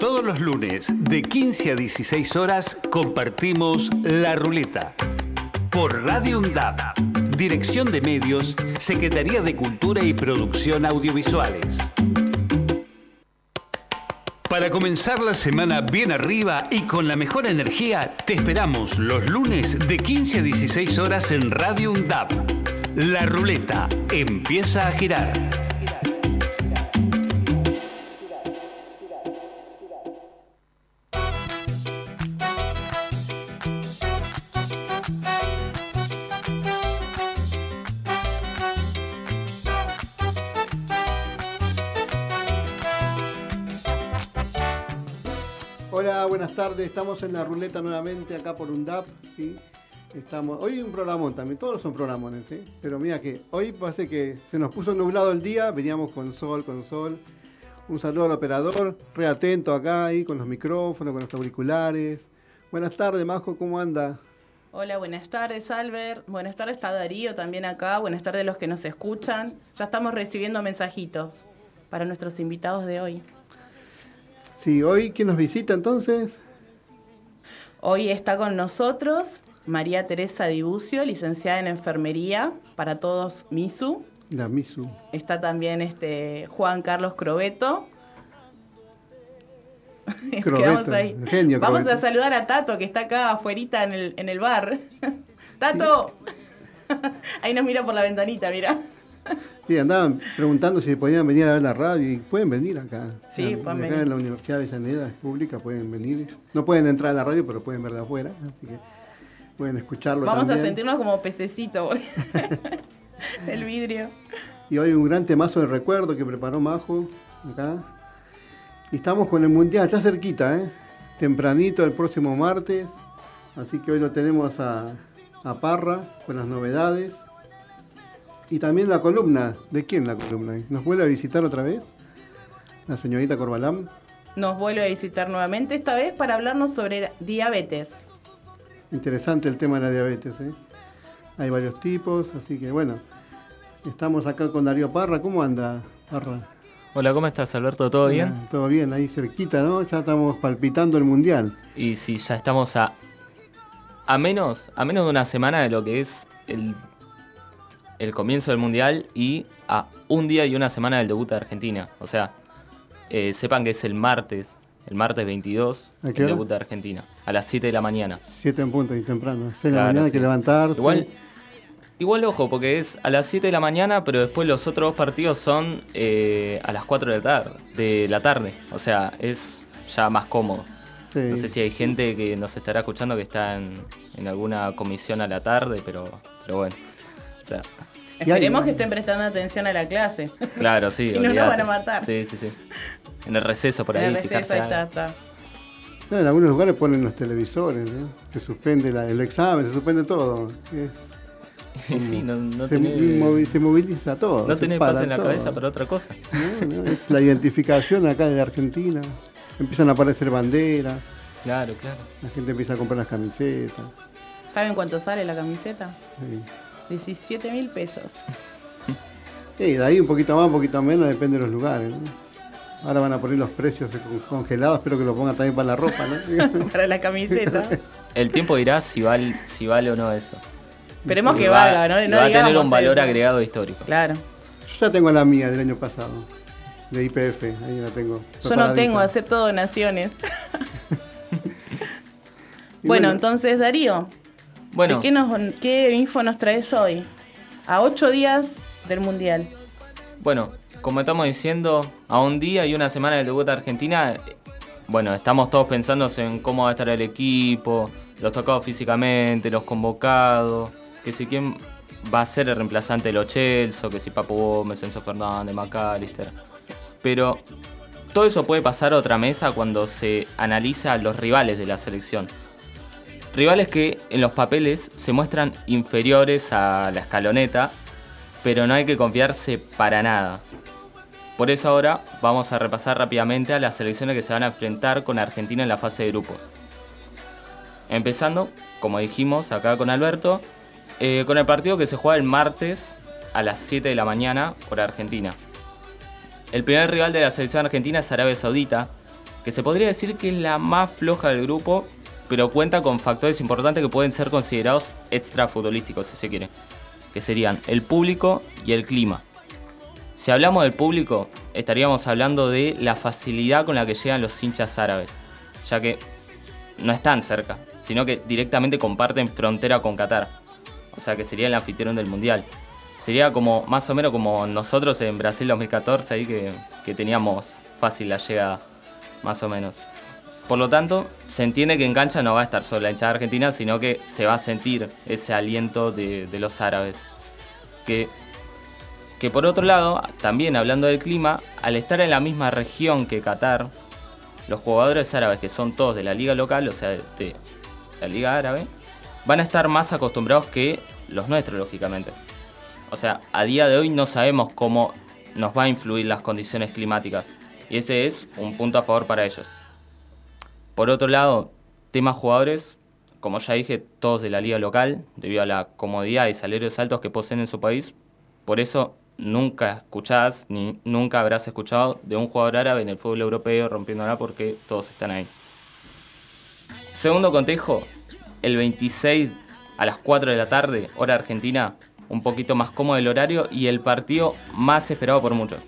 Todos los lunes de 15 a 16 horas compartimos La Ruleta por Radio UNDAP. Dirección de Medios, Secretaría de Cultura y Producción Audiovisuales. Para comenzar la semana bien arriba y con la mejor energía, te esperamos los lunes de 15 a 16 horas en Radio UNDAP. La ruleta empieza a girar. Estamos en la ruleta nuevamente acá por UNDAP. ¿sí? Estamos, hoy un programón también, todos son programones, ¿sí? pero mira que hoy parece que se nos puso nublado el día, veníamos con sol, con sol. Un saludo al operador, re atento acá ahí con los micrófonos, con los auriculares. Buenas tardes, Majo, ¿cómo anda? Hola, buenas tardes, Albert. Buenas tardes, está Darío también acá. Buenas tardes los que nos escuchan. Ya estamos recibiendo mensajitos para nuestros invitados de hoy. Sí, hoy, ¿quién nos visita entonces? Hoy está con nosotros María Teresa Dibucio, licenciada en enfermería, para todos MISU. La Misu. Está también este Juan Carlos Crobeto. Crobeto, ahí. genio Vamos Crobeto. a saludar a Tato, que está acá afuera en el, en el bar. ¡Tato! ahí nos mira por la ventanita, mira. Sí, andaban preguntando si podían venir a ver la radio y pueden venir acá. Sí, acá pueden acá venir. en la Universidad de Avellaneda, es pública, pueden venir. No pueden entrar a la radio, pero pueden verla afuera, así que pueden escucharlo Vamos a sentirnos como pececito del vidrio. Y hoy un gran temazo de recuerdo que preparó Majo acá. Y estamos con el Mundial, ya cerquita, ¿eh? Tempranito el próximo martes. Así que hoy lo tenemos a, a Parra con las novedades. Y también la columna. ¿De quién la columna? ¿Nos vuelve a visitar otra vez? La señorita Corbalán. Nos vuelve a visitar nuevamente, esta vez para hablarnos sobre diabetes. Interesante el tema de la diabetes, ¿eh? Hay varios tipos, así que bueno. Estamos acá con Darío Parra. ¿Cómo anda, Parra? Hola, ¿cómo estás, Alberto? ¿Todo bien? Ah, Todo bien, ahí cerquita, ¿no? Ya estamos palpitando el mundial. Y si ya estamos a, a menos a menos de una semana de lo que es el, el comienzo del Mundial y a un día y una semana del debut de Argentina. O sea, eh, sepan que es el martes, el martes 22, ¿A el hora? debut de Argentina, a las 7 de la mañana. Siete en punto y temprano. Seis de la mañana hay que levantarse. Igual, igual ojo, porque es a las 7 de la mañana, pero después los otros dos partidos son eh, a las 4 de la tarde, de la tarde. O sea, es ya más cómodo. Sí. No sé si hay gente que nos estará escuchando que está en, en alguna comisión a la tarde, pero, pero bueno. O sea, Esperemos que estén prestando atención a la clase. claro, sí. Si no, nos van a matar. Sí, sí, sí. En el receso por ahí, En el receso, ahí está, está. No, en algunos lugares ponen los televisores, ¿eh? se suspende la- el examen, se suspende todo. Es- sí, no, no se, tenés, movi- se moviliza todo. no tenés paz en la todo. cabeza para otra cosa. No, no, es la identificación acá de Argentina. Empiezan a aparecer banderas, Claro, claro. la gente empieza a comprar las camisetas. ¿Saben cuánto sale la camiseta? sí. 17 mil pesos. Y de ahí un poquito más, un poquito menos, depende de los lugares. ¿no? Ahora van a poner los precios congelados, espero que lo pongan también para la ropa, ¿no? Para la camiseta. El tiempo dirá si vale, si vale o no eso. Esperemos que Va- valga, ¿no? va a tener un valor eso. agregado histórico. Claro. Yo ya tengo la mía del año pasado, de IPF, ahí la tengo. Yo no tengo, acepto donaciones. Y bueno, entonces, Darío, Bueno, ¿de qué, nos, ¿qué info nos traes hoy? A ocho días del Mundial. Bueno, como estamos diciendo, a un día y una semana del debut de Argentina, bueno, estamos todos pensando en cómo va a estar el equipo, los tocados físicamente, los convocados, que si quién va a ser el reemplazante de los Chelsea, que si Papu Gómez, Enzo Fernández, McAllister. Pero todo eso puede pasar a otra mesa cuando se analiza los rivales de la selección. Rivales que en los papeles se muestran inferiores a la escaloneta, pero no hay que confiarse para nada. Por eso ahora vamos a repasar rápidamente a las selecciones que se van a enfrentar con Argentina en la fase de grupos. Empezando, como dijimos acá con Alberto, eh, con el partido que se juega el martes a las 7 de la mañana por Argentina. El primer rival de la selección argentina es Arabia Saudita, que se podría decir que es la más floja del grupo, pero cuenta con factores importantes que pueden ser considerados extra futbolísticos, si se quiere, que serían el público y el clima. Si hablamos del público, estaríamos hablando de la facilidad con la que llegan los hinchas árabes, ya que no están cerca, sino que directamente comparten frontera con Qatar, o sea que sería el anfitrión del Mundial. Sería como más o menos como nosotros en Brasil 2014, ahí que teníamos fácil la llegada, más o menos. Por lo tanto, se entiende que en cancha no va a estar solo la hinchada argentina, sino que se va a sentir ese aliento de, los árabes. Que, que por otro lado, también hablando del clima, al estar en la misma región que Qatar, los jugadores árabes, que son todos de la liga local, o sea, de la liga árabe, van a estar más acostumbrados que los nuestros, lógicamente. O sea, a día de hoy no sabemos cómo nos va a influir las condiciones climáticas. Y ese es un punto a favor para ellos. Por otro lado, temas jugadores, como ya dije, todos de la liga local, debido a la comodidad y salarios altos que poseen en su país. Por eso nunca escuchás ni nunca habrás escuchado de un jugador árabe en el fútbol europeo rompiéndola porque todos están ahí. Segundo cotejo, el 26 a las 4 de la tarde, hora argentina, un poquito más cómodo el horario y el partido más esperado por muchos.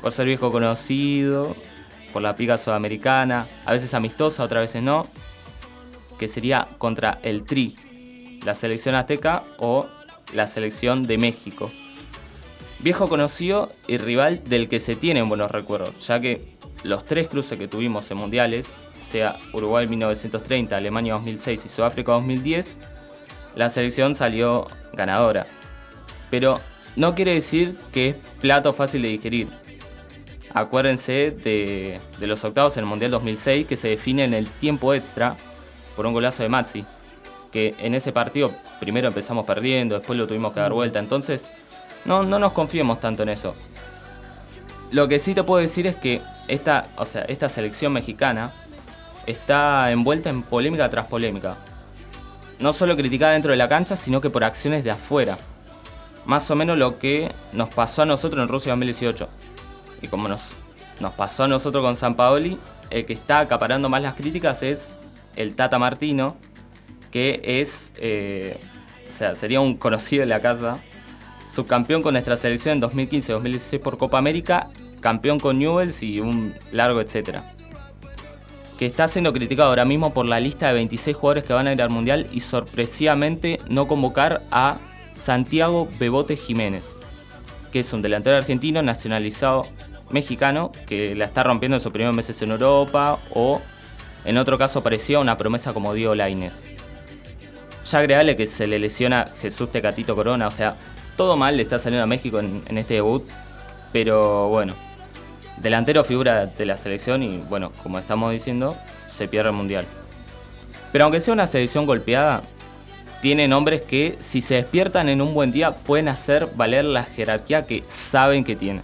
Por ser viejo conocido, por la pica sudamericana, a veces amistosa, otras veces no, que sería contra el Tri, la selección azteca o la selección de México. Viejo conocido y rival del que se tienen buenos recuerdos, ya que los tres cruces que tuvimos en mundiales, sea Uruguay 1930, Alemania 2006 y Sudáfrica 2010, la selección salió ganadora pero no quiere decir que es plato fácil de digerir. Acuérdense de, los octavos en el Mundial 2006 que se define en el tiempo extra por un golazo de Maxi. Que en ese partido primero empezamos perdiendo, después lo tuvimos que dar vuelta. Entonces, no, no nos confiemos tanto en eso. Lo que sí te puedo decir es que esta, o sea, esta selección mexicana está envuelta en polémica tras polémica. No solo criticada dentro de la cancha, sino que por acciones de afuera más o menos lo que nos pasó a nosotros en Rusia 2018. Y como nos, nos pasó a nosotros con San Paoli, el que está acaparando más las críticas es el Tata Martino, que es, eh, o sea, sería un conocido de la casa, subcampeón con nuestra selección en 2015-2016 por Copa América, campeón con Newells y un largo etcétera. Que está siendo criticado ahora mismo por la lista de 26 jugadores que van a ir al Mundial y sorpresivamente no convocar a Santiago Bebote Jiménez, que es un delantero argentino nacionalizado mexicano que la está rompiendo en sus primeros meses en Europa o en otro caso parecía una promesa como Diego Laines. Ya agregale que se le lesiona Jesús Tecatito Corona, o sea, todo mal le está saliendo a México en, en este debut, pero bueno, delantero figura de la selección y bueno, como estamos diciendo, se pierde el mundial. Pero aunque sea una selección golpeada, tiene nombres que si se despiertan en un buen día pueden hacer valer la jerarquía que saben que tiene.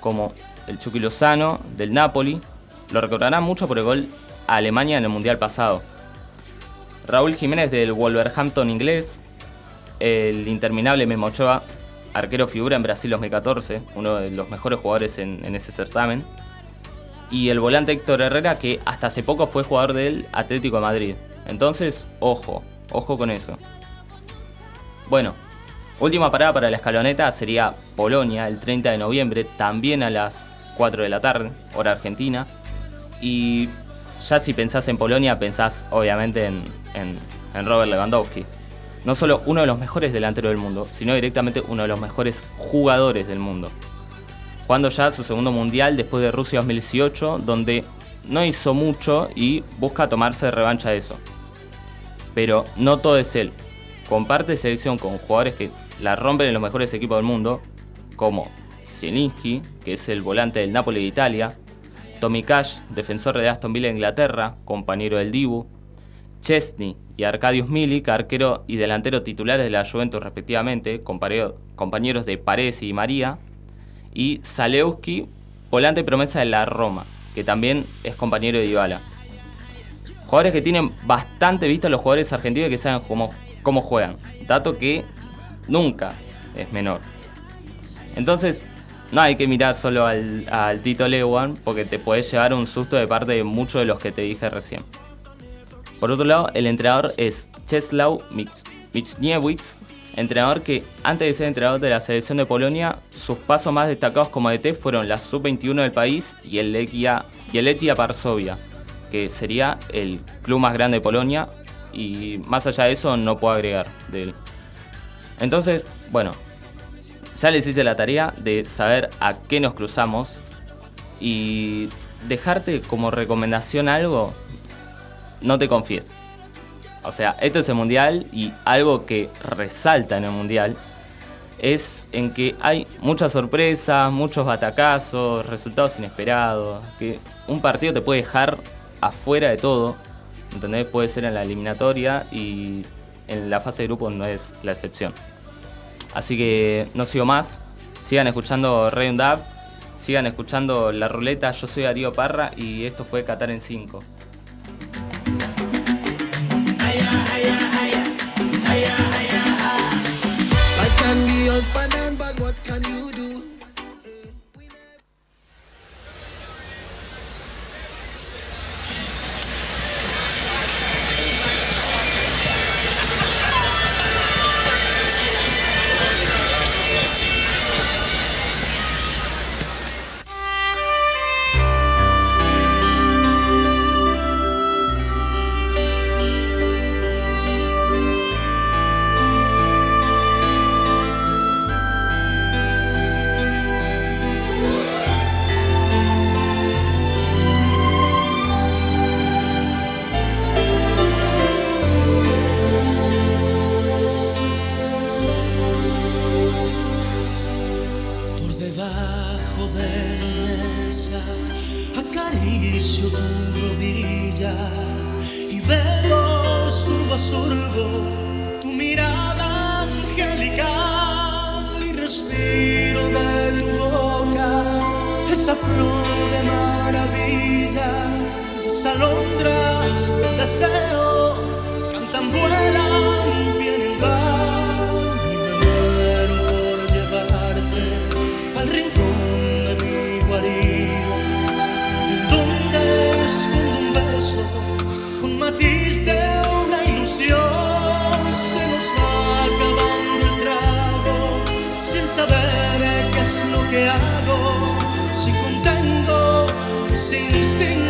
Como el Chucky Lozano del Napoli, lo recordarán mucho por el gol a Alemania en el Mundial pasado. Raúl Jiménez del Wolverhampton inglés, el interminable Memo Ochoa, arquero figura en Brasil 2014, uno de los mejores jugadores en ese certamen. Y el volante Héctor Herrera, que hasta hace poco fue jugador del Atlético de Madrid. Entonces, ojo, Ojo con eso. Bueno, última parada para la escaloneta sería Polonia el 30 de noviembre, también a las 4 de la tarde, hora argentina. Y ya si pensás en Polonia, pensás obviamente en, en, Robert Lewandowski. No solo uno de los mejores delanteros del mundo, sino directamente uno de los mejores jugadores del mundo. Jugando ya su segundo mundial después de Rusia 2018, donde no hizo mucho y busca tomarse revancha de eso pero no todo es él. Comparte selección con jugadores que la rompen en los mejores equipos del mundo, como Zielinski, que es el volante del Napoli de Italia, Tommy Cash, defensor de Aston Villa de Inglaterra, compañero del Dibu, Chesney y Arkadiusz Milik, arquero y delantero titulares de la Juventus respectivamente, compañeros de Paredes y María, y Zalewski, volante promesa de la Roma, que también es compañero de Dybala. Jugadores que tienen bastante vista los jugadores argentinos que saben cómo, cómo juegan. Dato que nunca es menor. Entonces, no hay que mirar solo al, Tito Lewan porque te puedes llevar un susto de parte de muchos de los que te dije recién. Por otro lado, el entrenador es Czesław Michniewicz, entrenador que antes de ser entrenador de la selección de Polonia, sus pasos más destacados como DT fueron la sub-21 del país y el Legia, y el Varsovia, que sería el club más grande de Polonia y más allá de eso no puedo agregar de él. Entonces, bueno, ya les hice la tarea de saber a qué nos cruzamos y dejarte como recomendación algo, no te confíes. O sea, esto es el mundial y algo que resalta en el mundial es en que hay muchas sorpresas, muchos batacazos, resultados inesperados, que un partido te puede dejar afuera de todo, ¿entendés? Puede ser en la eliminatoria y en la fase de grupo no es la excepción. Así que no sigo más. Sigan escuchando Ray Dab. Sigan escuchando La Ruleta. Yo soy Darío Parra y esto fue Qatar en 5. wasting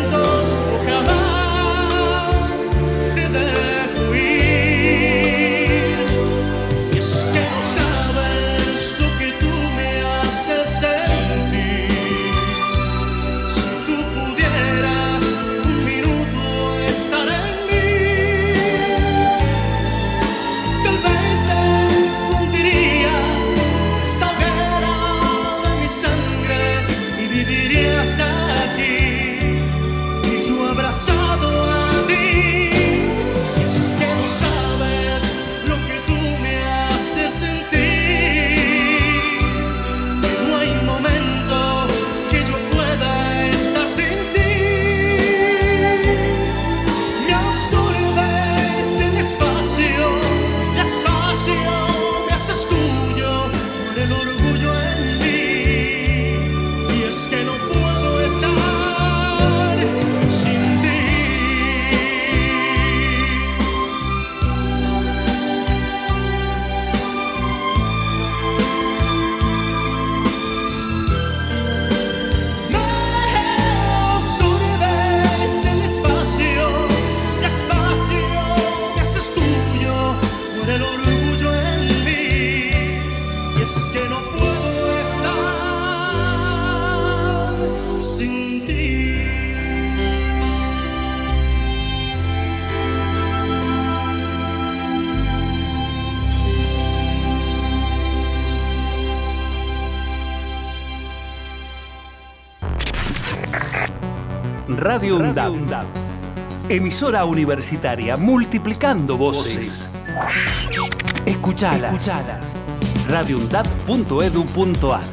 Radio UNDAD. Emisora universitaria multiplicando voces. Escuchalas. Escuchalas. radioundad.edu.ar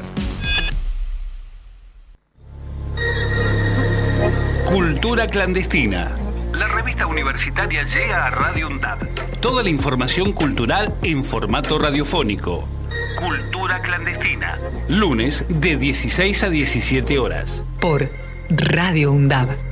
Cultura clandestina. La revista universitaria llega a Radio UNDAD. Toda la información cultural en formato radiofónico Cultura Clandestina. Lunes de 16 a 17 horas. Por Radio UNDAB.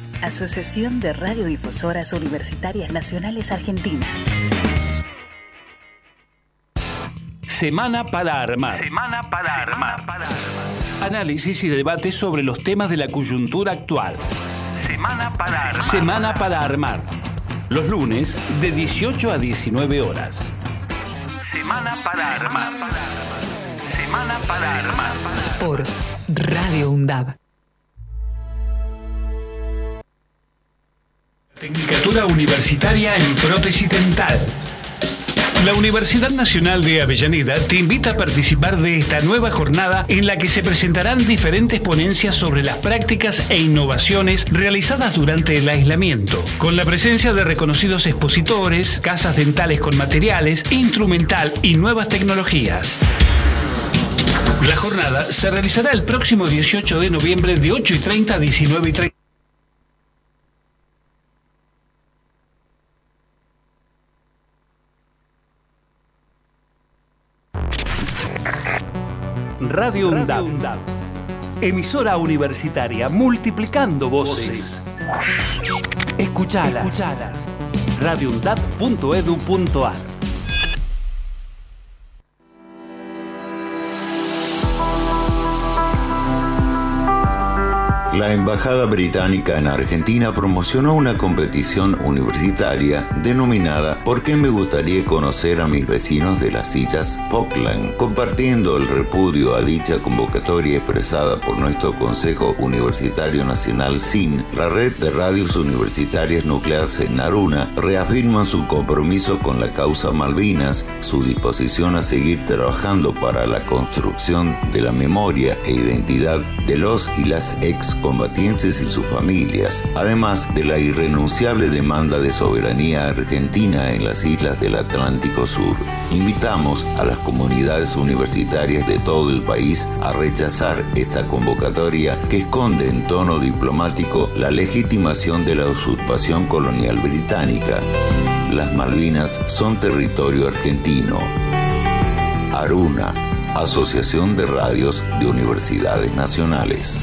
Asociación de Radiodifusoras Universitarias Nacionales Argentinas. Semana para armar. Semana para armar. Para armar. Análisis y debate sobre los temas de la coyuntura actual. Semana para armar. Semana para armar. Los lunes de 18 a 19 horas. Semana para armar. Semana para armar. Por Radio UNDAB. Tecnicatura Universitaria en Prótesis Dental. La Universidad Nacional de Avellaneda te invita a participar de esta nueva jornada en la que se presentarán diferentes ponencias sobre las prácticas e innovaciones realizadas durante el aislamiento, con la presencia de reconocidos expositores, casas dentales con materiales, instrumental y nuevas tecnologías. La jornada se realizará el próximo 18 de noviembre de 8 y 30 a 19 y 30. Radio UNDAB. Emisora universitaria multiplicando voces. Escuchalas. Escuchalas. radioundab.edu.ar La Embajada Británica en Argentina promocionó una competición universitaria denominada ¿Por qué me gustaría conocer a mis vecinos de las Islas Falkland? Compartiendo el repudio a dicha convocatoria expresada por nuestro Consejo Universitario Nacional SIN, la red de radios universitarias nucleares en Naruna reafirman su compromiso con la causa Malvinas, su disposición a seguir trabajando para la construcción de la memoria e identidad de los y las ex combatientes y sus familias, además de la irrenunciable demanda de soberanía argentina en las islas del Atlántico Sur. Invitamos a las comunidades universitarias de todo el país a rechazar esta convocatoria que esconde en tono diplomático la legitimación de la usurpación colonial británica. Las Malvinas son territorio argentino. Aruna, Asociación de Radios de Universidades Nacionales.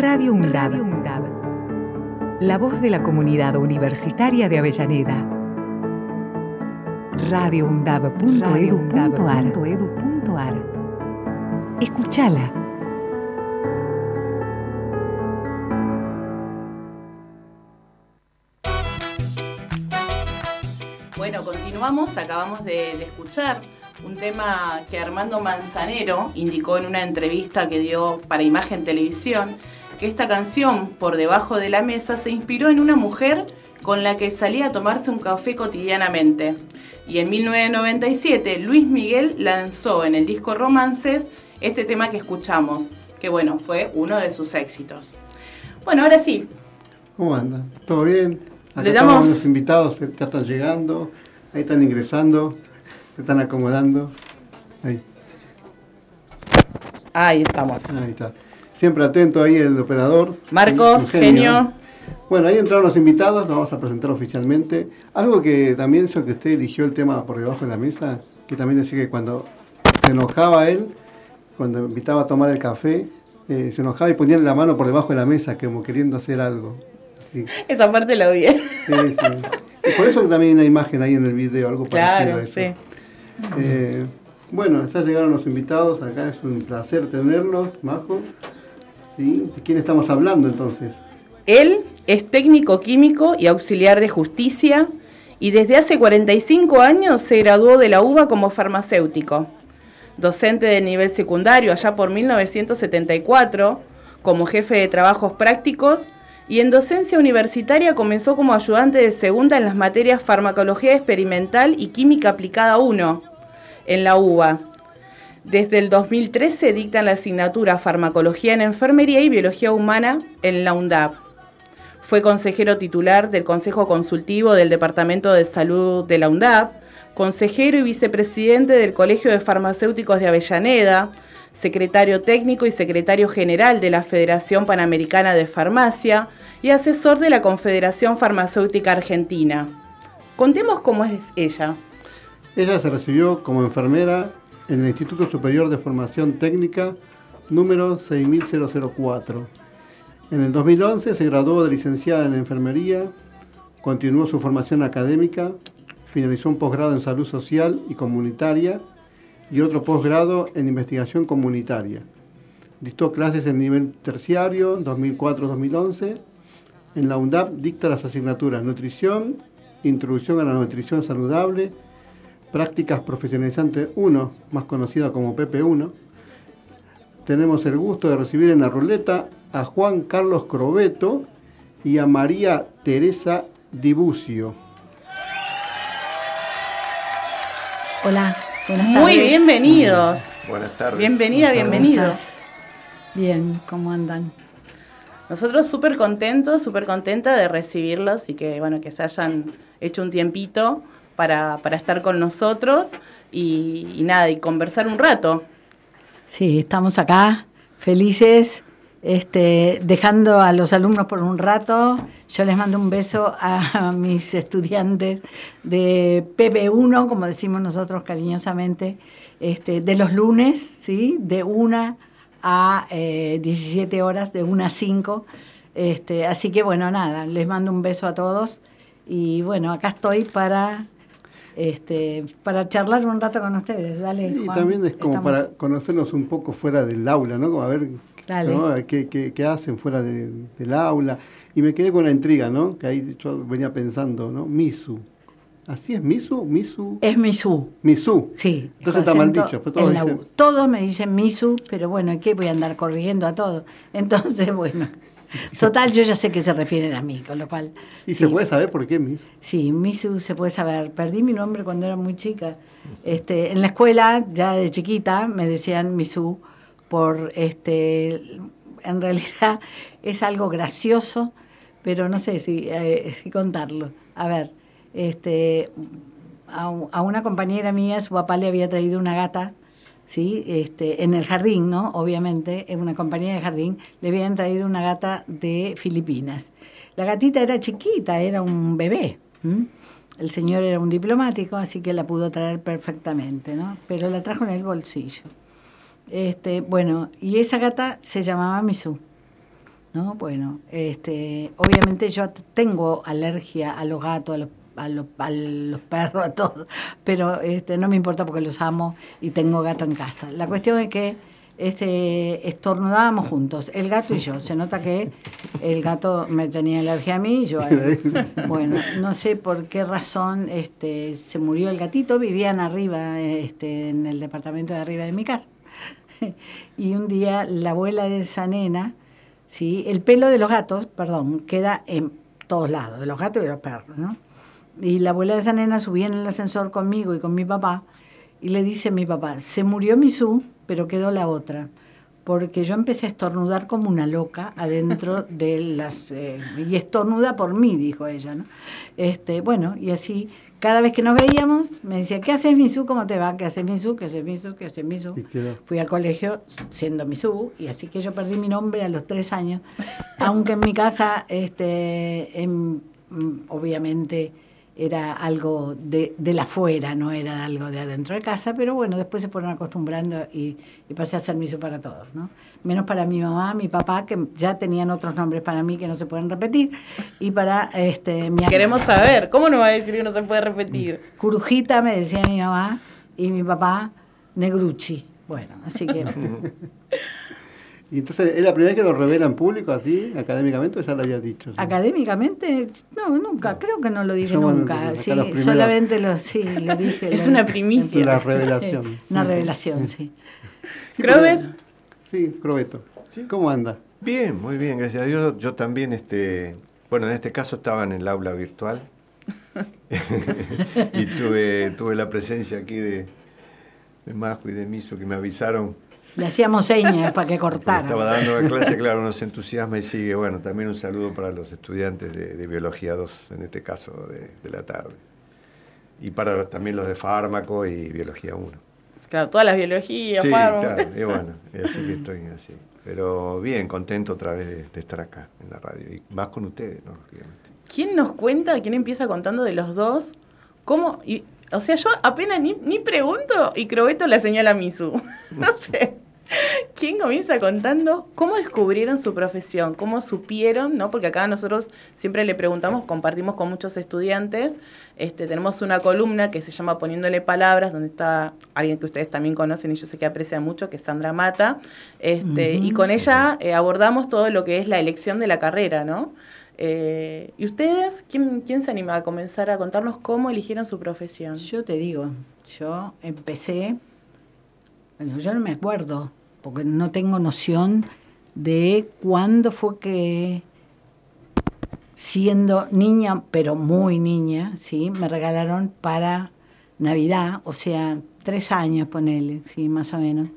Radio UNDAB. La voz de la comunidad universitaria de Avellaneda. radioundab.edu.ar Escúchala. Bueno, continuamos, acabamos de, de escuchar un tema que Armando Manzanero indicó en una entrevista que dio para Imagen Televisión, que esta canción, Por debajo de la mesa, se inspiró en una mujer con la que salía a tomarse un café cotidianamente. Y en 1997 Luis Miguel lanzó en el disco Romances este tema que escuchamos, que bueno, fue uno de sus éxitos. Bueno, ahora sí. ¿Cómo anda? ¿Todo bien? Acá Le damos... los invitados, ya están llegando, ahí están ingresando, se están acomodando. Ahí. Ahí estamos. Ahí está. Siempre atento ahí el operador. Marcos, genio. Bueno, ahí entraron los invitados, nos vamos a presentar oficialmente. Algo que también eso que usted eligió el tema por debajo de la mesa, que también decía que cuando se enojaba él, cuando invitaba a tomar el café, eh, se enojaba y ponía la mano por debajo de la mesa, como queriendo hacer algo. Esa parte la vi. Sí, sí. Por eso también hay una imagen ahí en el video, algo parecido a eso. Sí. Eh, bueno, ya llegaron los invitados, acá es un placer tenerlos, Majo. ¿De quién estamos hablando entonces? Él es técnico químico y auxiliar de justicia y desde hace 45 años se graduó de la UBA como farmacéutico. Docente de nivel secundario allá por 1974, como jefe de trabajos prácticos y en docencia universitaria comenzó como ayudante de segunda en las materias Farmacología Experimental y Química Aplicada 1 en la UBA. Desde el 2013 dictan la asignatura Farmacología en Enfermería y Biología Humana en la UNDAP. Fue consejero titular del Consejo Consultivo del Departamento de Salud de la UNDAP, consejero y vicepresidente del Colegio de Farmacéuticos de Avellaneda, secretario técnico y secretario general de la Federación Panamericana de Farmacia y asesor de la Confederación Farmacéutica Argentina. Contemos cómo es ella. Ella se recibió como enfermera en el Instituto Superior de Formación Técnica número 6004. En el 2011 se graduó de licenciada en enfermería, continuó su formación académica, finalizó un posgrado en salud social y comunitaria y otro posgrado en investigación comunitaria. Dictó clases en nivel terciario 2004-2011. En la UNDAP dicta las asignaturas Nutrición, Introducción a la Nutrición Saludable, Prácticas Profesionalizantes 1, más conocida como PP1. Tenemos el gusto de recibir en la ruleta a Juan Carlos Crobeto y a María Teresa Dibucio. Hola, buenas Muy tardes. bienvenidos. Buenas tardes. Bienvenida, bienvenidos. Bien, ¿cómo andan? Nosotros súper contentos, súper contenta de recibirlos y que, bueno, que se hayan hecho un tiempito para, estar con nosotros y, nada, y conversar un rato. Sí, estamos acá, felices, este, dejando a los alumnos por un rato. Yo les mando un beso a mis estudiantes de PP1, como decimos nosotros cariñosamente, este, de los lunes, ¿sí? De una a eh, 17 horas, de una a 5. Este, así que bueno, nada, les mando un beso a todos y bueno, acá estoy para este, para charlar un rato con ustedes. Dale, Y Juan, también es como estamos- para conocernos un poco fuera del aula, ¿no? Como a ver. ¿no? ¿Qué, qué, qué hacen fuera de- del aula. Y me quedé con la intriga, ¿no? Que ahí yo venía pensando, ¿no? Misu. ¿Así es Misu? Misu. Es Misu. Misu. Sí. Entonces está mal dicho. Pero dicen-. Todos me dicen Misu, pero bueno, ¿qué voy a andar corrigiendo a todos? Entonces, bueno. Total, yo ya sé que se refieren a mí, con lo cual. ¿Y sí. se puede saber por qué Misu? Sí, Misu se puede saber. Perdí mi nombre cuando era muy chica. Este, en la escuela, ya de chiquita, me decían Misu por este. En realidad es algo gracioso, pero no sé si, eh, si contarlo. A ver, este, a una compañera mía, su papá le había traído una gata, ¿sí? Este, en el jardín, ¿no? Obviamente, en una compañía de jardín, le habían traído una gata de Filipinas. La gatita era chiquita, era un bebé. El señor era un diplomático, así que la pudo traer perfectamente, ¿no? Pero la trajo en el bolsillo. Este, bueno, y esa gata se llamaba Misu. ¿no? Bueno, este, obviamente yo tengo alergia a los gatos, a los, a los, a los perros, a todo, pero este, no me importa porque los amo y tengo gato en casa. La cuestión es que este, estornudábamos juntos, el gato y yo. Se nota que el gato me tenía alergia a mí y yo a él. Bueno, no sé por qué razón este, se murió el gatito, vivían arriba, este, en el departamento de arriba de mi casa. Y un día la abuela de esa nena, ¿sí? el pelo de los gatos, perdón, queda en todos lados, de los gatos y de los perros, ¿no? Y la abuela de esa nena subía en el ascensor conmigo y con mi papá y le dice a mi papá, se murió mi su, pero quedó la otra. Porque yo empecé a estornudar como una loca adentro de las... eh, y estornuda por mí, dijo ella, ¿no? Este, bueno, y así, cada vez que nos veíamos, me decía, ¿qué haces, Misu? ¿Cómo te va? ¿Qué haces, Misu? ¿Qué haces, Misu? ¿Qué haces, quedó. Fui al colegio siendo Misu, y así que yo perdí mi nombre a los tres años, aunque en mi casa, este, en- mm, obviamente, era algo de, de la afuera, no era algo de adentro de casa, pero bueno, después se fueron acostumbrando y, y pasé a ser Misu para todos, ¿no? Menos para mi mamá, mi papá, que ya tenían otros nombres para mí que no se pueden repetir, y para este, mi. Queremos saber, ¿cómo nos va a decir que no se puede repetir? Curujita me decía mi mamá y mi papá Negrucci. Bueno, así que Y entonces, ¿es la primera vez que lo revela en público así, académicamente, o ya lo habías dicho? sí? Académicamente, no, nunca, creo que no lo dije nunca. Sí, los primeros- solamente lo, sí, lo dije. Es una primicia. La revelación. Una revelación, sí. Crobet, Sí, Crobeto. ¿Cómo anda? Bien, muy bien, gracias a Dios. Yo también, este, bueno, en este caso estaba en el aula virtual y tuve, tuve la presencia aquí de, de Majo y de Miso que me avisaron. Le hacíamos señas para que cortara. Estaba dando la clase, claro, nos entusiasma y sigue. Bueno, también un saludo para los estudiantes de, de Biología 2, en este caso de, de la tarde. Y para también los de Fármaco y Biología 1. claro, todas las biologías, Sí, fármacos. claro, y bueno, y así que estoy así. Pero bien, contento otra vez de, de estar acá en la radio. Y más con ustedes, ¿no? Lógicamente. ¿Quién nos cuenta, quién empieza contando de los dos? ¿Cómo? Y, o sea, yo apenas ni, ni pregunto y Crobeto la señala a Misu. no sé. ¿Quién comienza contando cómo descubrieron su profesión? ¿Cómo supieron? ¿no? Porque acá nosotros siempre le preguntamos, compartimos con muchos estudiantes. Este, tenemos una columna que se llama Poniéndole Palabras, donde está alguien que ustedes también conocen y yo sé que aprecian mucho, que es Sandra Mata. Este, Y con ella eh, abordamos todo lo que es la elección de la carrera, ¿no? Eh, ¿Y ustedes, quién, quién se anima a comenzar a contarnos cómo eligieron su profesión? Yo te digo, yo empecé, bueno, yo no me acuerdo, porque no tengo noción de cuándo fue que, siendo niña, pero muy niña, ¿sí? me regalaron para Navidad, o sea, tres años, ponele, ¿sí? más o menos,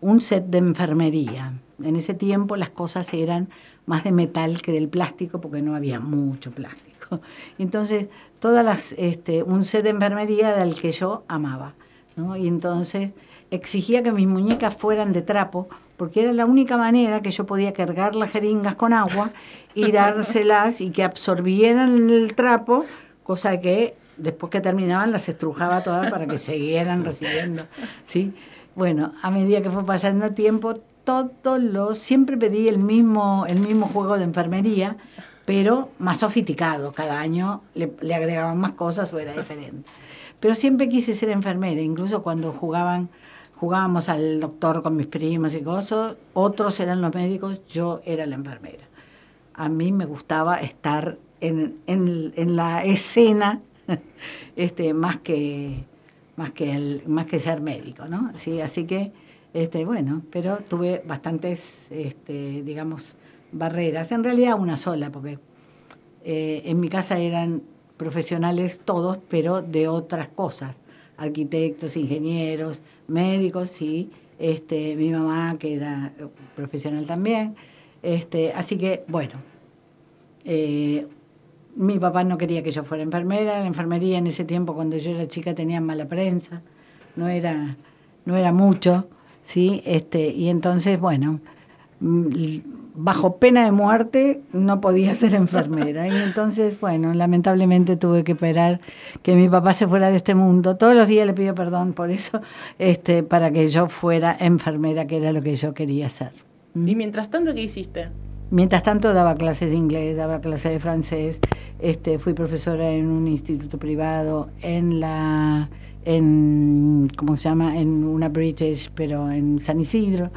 un set de enfermería. En ese tiempo las cosas eran más de metal que del plástico, porque no había mucho plástico. Entonces, todas las, este, un set de enfermería del que yo amaba. ¿no? Y entonces exigía que mis muñecas fueran de trapo, porque era la única manera que yo podía cargar las jeringas con agua y dárselas y que absorbieran el trapo, cosa que después que terminaban las estrujaba todas para que siguieran recibiendo. ¿sí? Bueno, a medida que fue pasando tiempo, todos los, siempre pedí el mismo, el mismo juego de enfermería, pero más sofisticado. Cada año le, le agregaban más cosas o era diferente. Pero siempre quise ser enfermera, incluso cuando jugaban, jugábamos al doctor con mis primos y cosas, otros eran los médicos, yo era la enfermera. A mí me gustaba estar en, en, en la escena este, más que más que más que ser médico, ¿no? Sí, así que este, bueno, pero tuve bastantes, este, digamos, barreras. En realidad una sola, porque eh, en mi casa eran profesionales todos, pero de otras cosas. Arquitectos, ingenieros, médicos, y este, mi mamá, que era profesional también. Este, así que, bueno, eh, mi papá no quería que yo fuera enfermera. La enfermería en ese tiempo, cuando yo era chica, tenía mala prensa. No era, no era mucho. ¿sí? Este, y entonces, bueno, mm, bajo pena de muerte no podía ser enfermera. Y entonces, bueno, lamentablemente tuve que esperar que mi papá se fuera de este mundo. Todos los días le pido perdón por eso, este, para que yo fuera enfermera, que era lo que yo quería ser. ¿Y mientras tanto qué hiciste? Mientras tanto daba clases de inglés, daba clases de francés, este, fui profesora en un instituto privado, en la, en, ¿cómo se llama? En una British, pero en San Isidro.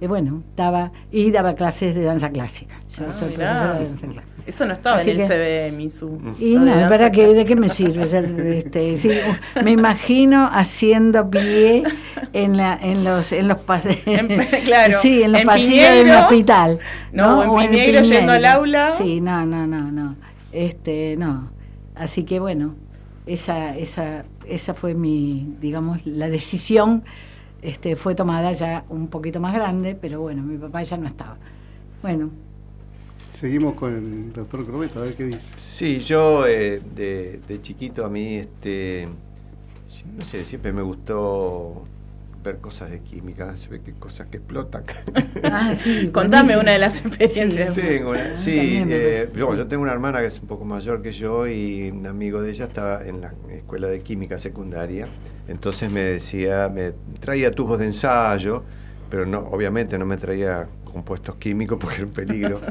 Y bueno, daba, y daba clases de danza clásica. Yo Ah, soy profesora de danza clásica. Eso no estaba Así en el que- CV, Misu. Y Lo no, ¿para qué? ¿De qué me sirve? este, sí, me imagino haciendo pie en, la, en los en los pases. claro, Sí, en los en pasillos de un Piñeiro, hospital. no, o en O el Piñeiro yendo al aula. Sí, no, no, no, no. Este, no. Así que bueno, esa, esa, esa fue mi, digamos, la decisión este, fue tomada ya un poquito más grande, pero bueno, mi papá ya no estaba. Bueno, Seguimos con el doctor Crobeto, a ver qué dice. Sí, yo eh, de, de chiquito a mí, este, no sé, siempre me gustó ver cosas de química, se ve que cosas que explotan. Ah, sí, Contame una de las experiencias. Tengo una- sí, también me eh, yo, yo tengo una hermana que es un poco mayor que yo y un amigo de ella estaba en la escuela de química secundaria. Entonces me decía, me traía tubos de ensayo, pero no, obviamente no me traía compuestos químicos porque era un peligro.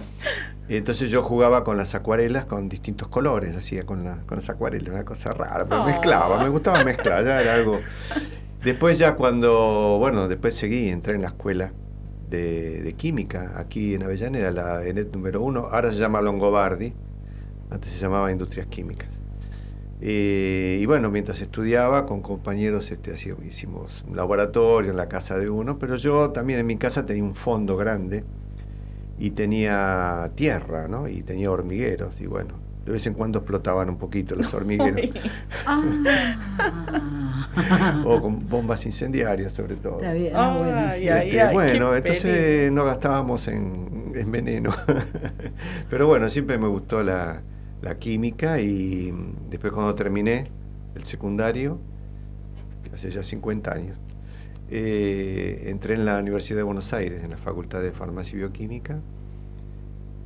Y entonces yo jugaba con las acuarelas con distintos colores, hacía con, la- con las acuarelas, una cosa rara, pero Ah. mezclaba, me gustaba mezclar, ya era algo. Después ya cuando, bueno, después seguí, entré en la escuela de, química aquí en Avellaneda, la ENET número uno, ahora se llama Longobardi, antes se llamaba Industrias Químicas. Eh, y bueno, mientras estudiaba con compañeros este, hicimos un laboratorio en la casa de uno, pero yo también en mi casa tenía un fondo grande y tenía tierra, ¿no? Y tenía hormigueros, y bueno, de vez en cuando explotaban un poquito los hormigueros. o con bombas incendiarias sobre todo. Está bien. Ah, Ay, buenísimo. ay, ay, bueno, entonces peligro. no gastábamos en, en veneno. Pero bueno, siempre me gustó la, la química y después cuando terminé el secundario, hace ya 50 años, eh, entré en la Universidad de Buenos Aires, en la Facultad de Farmacia y Bioquímica,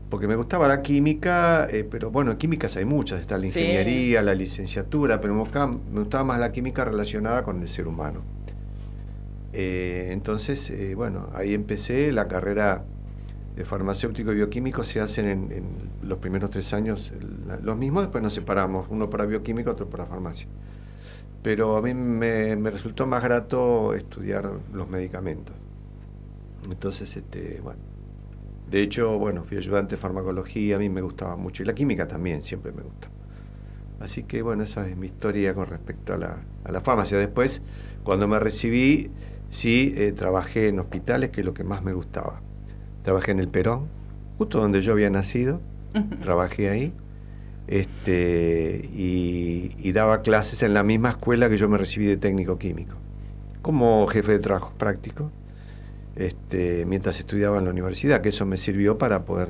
porque me gustaba la química, eh, pero bueno, químicas hay muchas, está la Sí. ingeniería, la licenciatura, pero me gustaba, me gustaba más la química relacionada con el ser humano. Eh, entonces, eh, bueno, ahí empecé la carrera de farmacéutico y bioquímico, se hacen en, en los primeros tres años los mismos, después nos separamos, uno para bioquímica, otro para farmacia. Pero a mí me, me resultó más grato estudiar los medicamentos. Entonces, este, bueno, de hecho, bueno, fui ayudante de farmacología, a mí me gustaba mucho, y la química también siempre me gustó. Así que bueno, esa es mi historia con respecto a la, a la farmacia. Después, cuando me recibí, sí eh, trabajé en hospitales, que es lo que más me gustaba. Trabajé en el Perón, justo donde yo había nacido, trabajé ahí, este, y, y daba clases en la misma escuela que yo me recibí de técnico químico, como jefe de trabajo práctico, este, mientras estudiaba en la universidad, que eso me sirvió para poder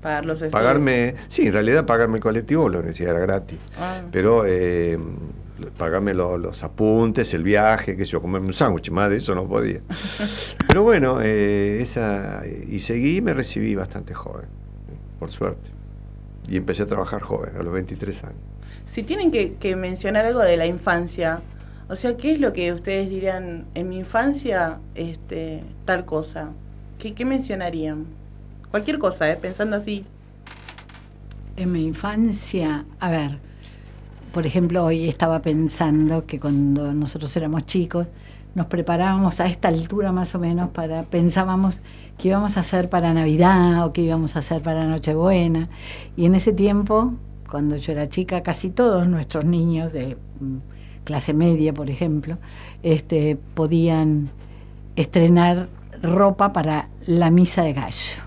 Pagar los estudios. pagarme, sí, en realidad pagarme el colectivo, la universidad era gratis, Ah. pero eh, pagarme lo- los apuntes, el viaje, sé yo, comerme un sándwich, más de eso no podía. Pero bueno, eh, esa, y seguí y me recibí bastante joven, por suerte. Y empecé a trabajar joven, a los 23 años. Si tienen que, que mencionar algo de la infancia, o sea, ¿qué es lo que ustedes dirían en mi infancia, este, tal cosa? ¿Qué, mencionarían? Cualquier cosa, ¿eh? pensando así. En mi infancia, a ver, por ejemplo, hoy estaba pensando que cuando nosotros éramos chicos, nos preparábamos a esta altura más o menos para, pensábamos qué íbamos a hacer para Navidad o qué íbamos a hacer para Nochebuena. Y en ese tiempo, cuando yo era chica, casi todos nuestros niños de mm, clase media, por ejemplo, este, podían estrenar ropa para la misa de gallo.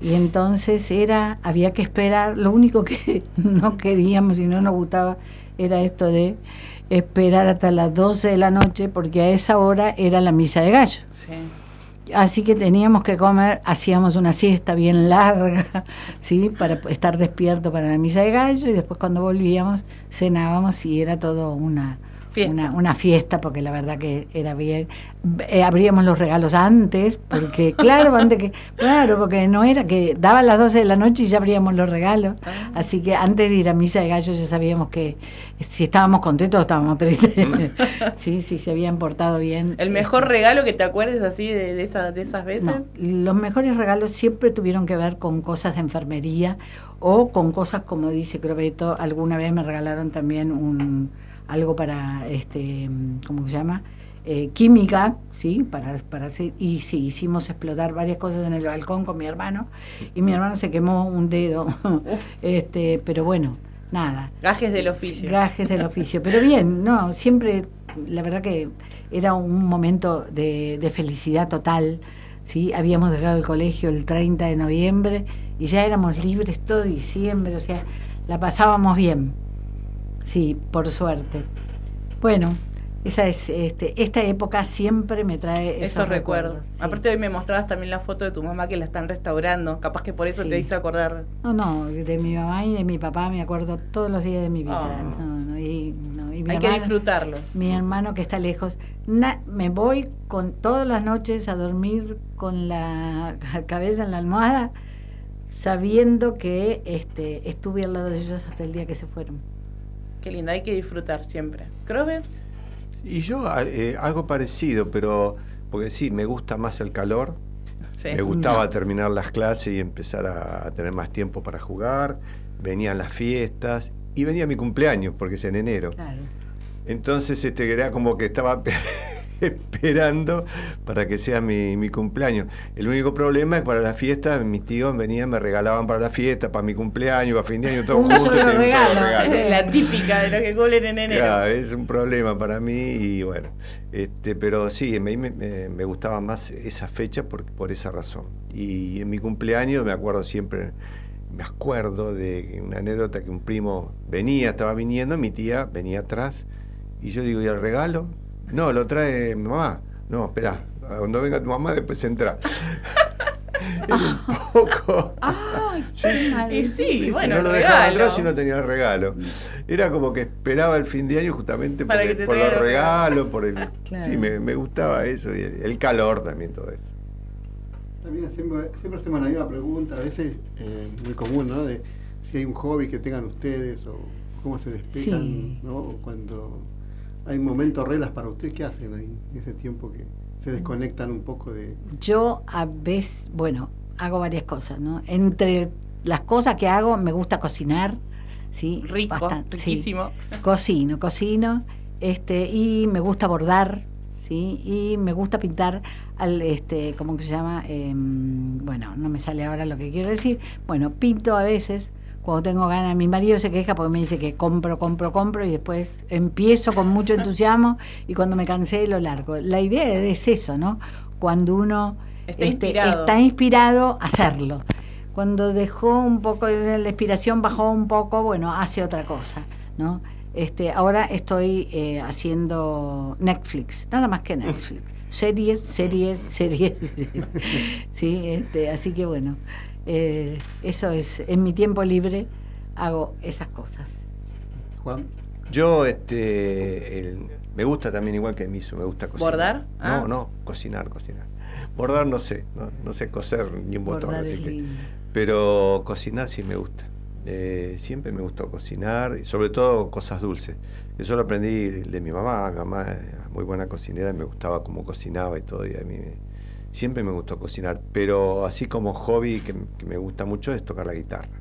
Y entonces era, había que esperar, lo único que no queríamos y no nos gustaba era esto de esperar hasta las 12 de la noche porque a esa hora era la misa de gallo. Sí. Así que teníamos que comer, hacíamos una siesta bien larga, ¿sí? Para estar despierto para la misa de gallo y después cuando volvíamos cenábamos y era todo una Fiesta. Una, una fiesta porque la verdad que era bien. Eh, abríamos los regalos antes, porque claro, antes que, claro, porque no era que daban las 12 de la noche y ya abríamos los regalos. Ah. Así que antes de ir a misa de gallo ya sabíamos que si estábamos contentos o estábamos tristes. sí, sí, se habían portado bien. ¿El mejor regalo que te acuerdes así de, de, esa- de esas veces? No, los mejores regalos siempre tuvieron que ver con cosas de enfermería o con cosas como dice Crobeto, alguna vez me regalaron también un algo para este ¿cómo se llama? Eh, química, sí, para, para hacer, y sí, hicimos explotar varias cosas en el balcón con mi hermano, y mi hermano se quemó un dedo, este, pero bueno, nada. Gajes del oficio. Gajes del oficio, pero bien, no, siempre, la verdad que era un momento de, de felicidad total, ¿sí? Habíamos dejado el colegio el 30 de noviembre y ya éramos libres todo diciembre, o sea, la pasábamos bien, sí, por suerte. Bueno, esa es, este, esta época siempre me trae esos, Esos recuerdos. sí. Aparte hoy me mostrabas también la foto de tu mamá que la están restaurando. Capaz que por eso Sí. te hizo acordar. No, no, de mi mamá y de mi papá me acuerdo todos los días de mi vida. Oh. No, no, y, no, y mi Hay que disfrutarlos. Mi hermano que está lejos, na- me voy con todas las noches a dormir con la cabeza en la almohada, sabiendo que este, estuve al lado de ellos hasta el día que se fueron. Qué lindo, hay que disfrutar siempre. Crover, Y yo eh, algo parecido, pero porque sí, me gusta más el calor. Sí. Me gustaba terminar las clases y empezar a, a tener más tiempo para jugar. Venían las fiestas y venía mi cumpleaños, porque es en enero. Claro. Entonces este, era como que estaba... esperando para que sea mi, mi cumpleaños. El único problema es que para la fiesta, mis tíos venían, me regalaban para la fiesta, para mi cumpleaños, para fin de año, todo Un junto. solo regalo. regalo. Es la típica de lo que cumplen en enero. Claro, es un problema para mí y bueno, este, pero sí, me gustaba más esa fecha por, por esa razón. Y en mi cumpleaños me acuerdo siempre, me acuerdo de una anécdota que un primo venía, estaba viniendo, mi tía venía atrás y yo digo, ¿y el regalo? No, lo trae mi mamá. No, espera, cuando venga tu mamá después entra. Era un poco... Y sí, bueno, no lo dejaba regalo. atrás y no tenía el regalo. Era como que esperaba el fin de año justamente Para por, que te por traiga los el regalo. regalos, por el... Claro. Sí, me, me gustaba eso, y el, el calor también, todo eso. También siempre, siempre hacemos la misma pregunta, a veces eh, muy común, ¿no? De si hay un hobby que tengan ustedes o cómo se despejan, Sí. ¿no? O cuando hay momentos reglas para ustedes, ¿qué hacen ahí? Ese tiempo que se desconectan un poco de... Yo a veces, bueno, hago varias cosas, ¿no? Entre las cosas que hago, me gusta cocinar, ¿sí? Rico, riquísimo. Cocino, cocino, este, y me gusta bordar, ¿sí? Y me gusta pintar al, este, ¿cómo que se llama? Em, bueno, no me sale ahora lo que quiero decir. Bueno, pinto a veces, cuando tengo ganas, mi marido se queja porque me dice que compro, compro, compro y después empiezo con mucho entusiasmo y cuando me cansé lo largo. La idea es eso, ¿no? Cuando uno Está este, inspirado. está inspirado hacerlo. Cuando dejó un poco de la inspiración, bajó un poco, bueno, hace otra cosa, ¿no? Este, ahora estoy eh, haciendo Netflix, nada más que Netflix. Series, series, series. sí, este, así que bueno, eh, eso es, en mi tiempo libre hago esas cosas. Juan. Yo, este, el- me gusta también igual que Misu, me gusta cocinar. ¿Bordar? Ah. No, no, cocinar, cocinar. Bordar no sé, no, no sé coser ni un botón, Bordar así es que... lindo. Pero cocinar sí me gusta. Eh, siempre me gustó cocinar, y sobre todo cosas dulces. Eso lo aprendí de mi mamá. Mi mamá era muy buena cocinera y me gustaba cómo cocinaba y todo. Y a mí me- siempre me gustó cocinar. Pero así como hobby que, que me gusta mucho es tocar la guitarra.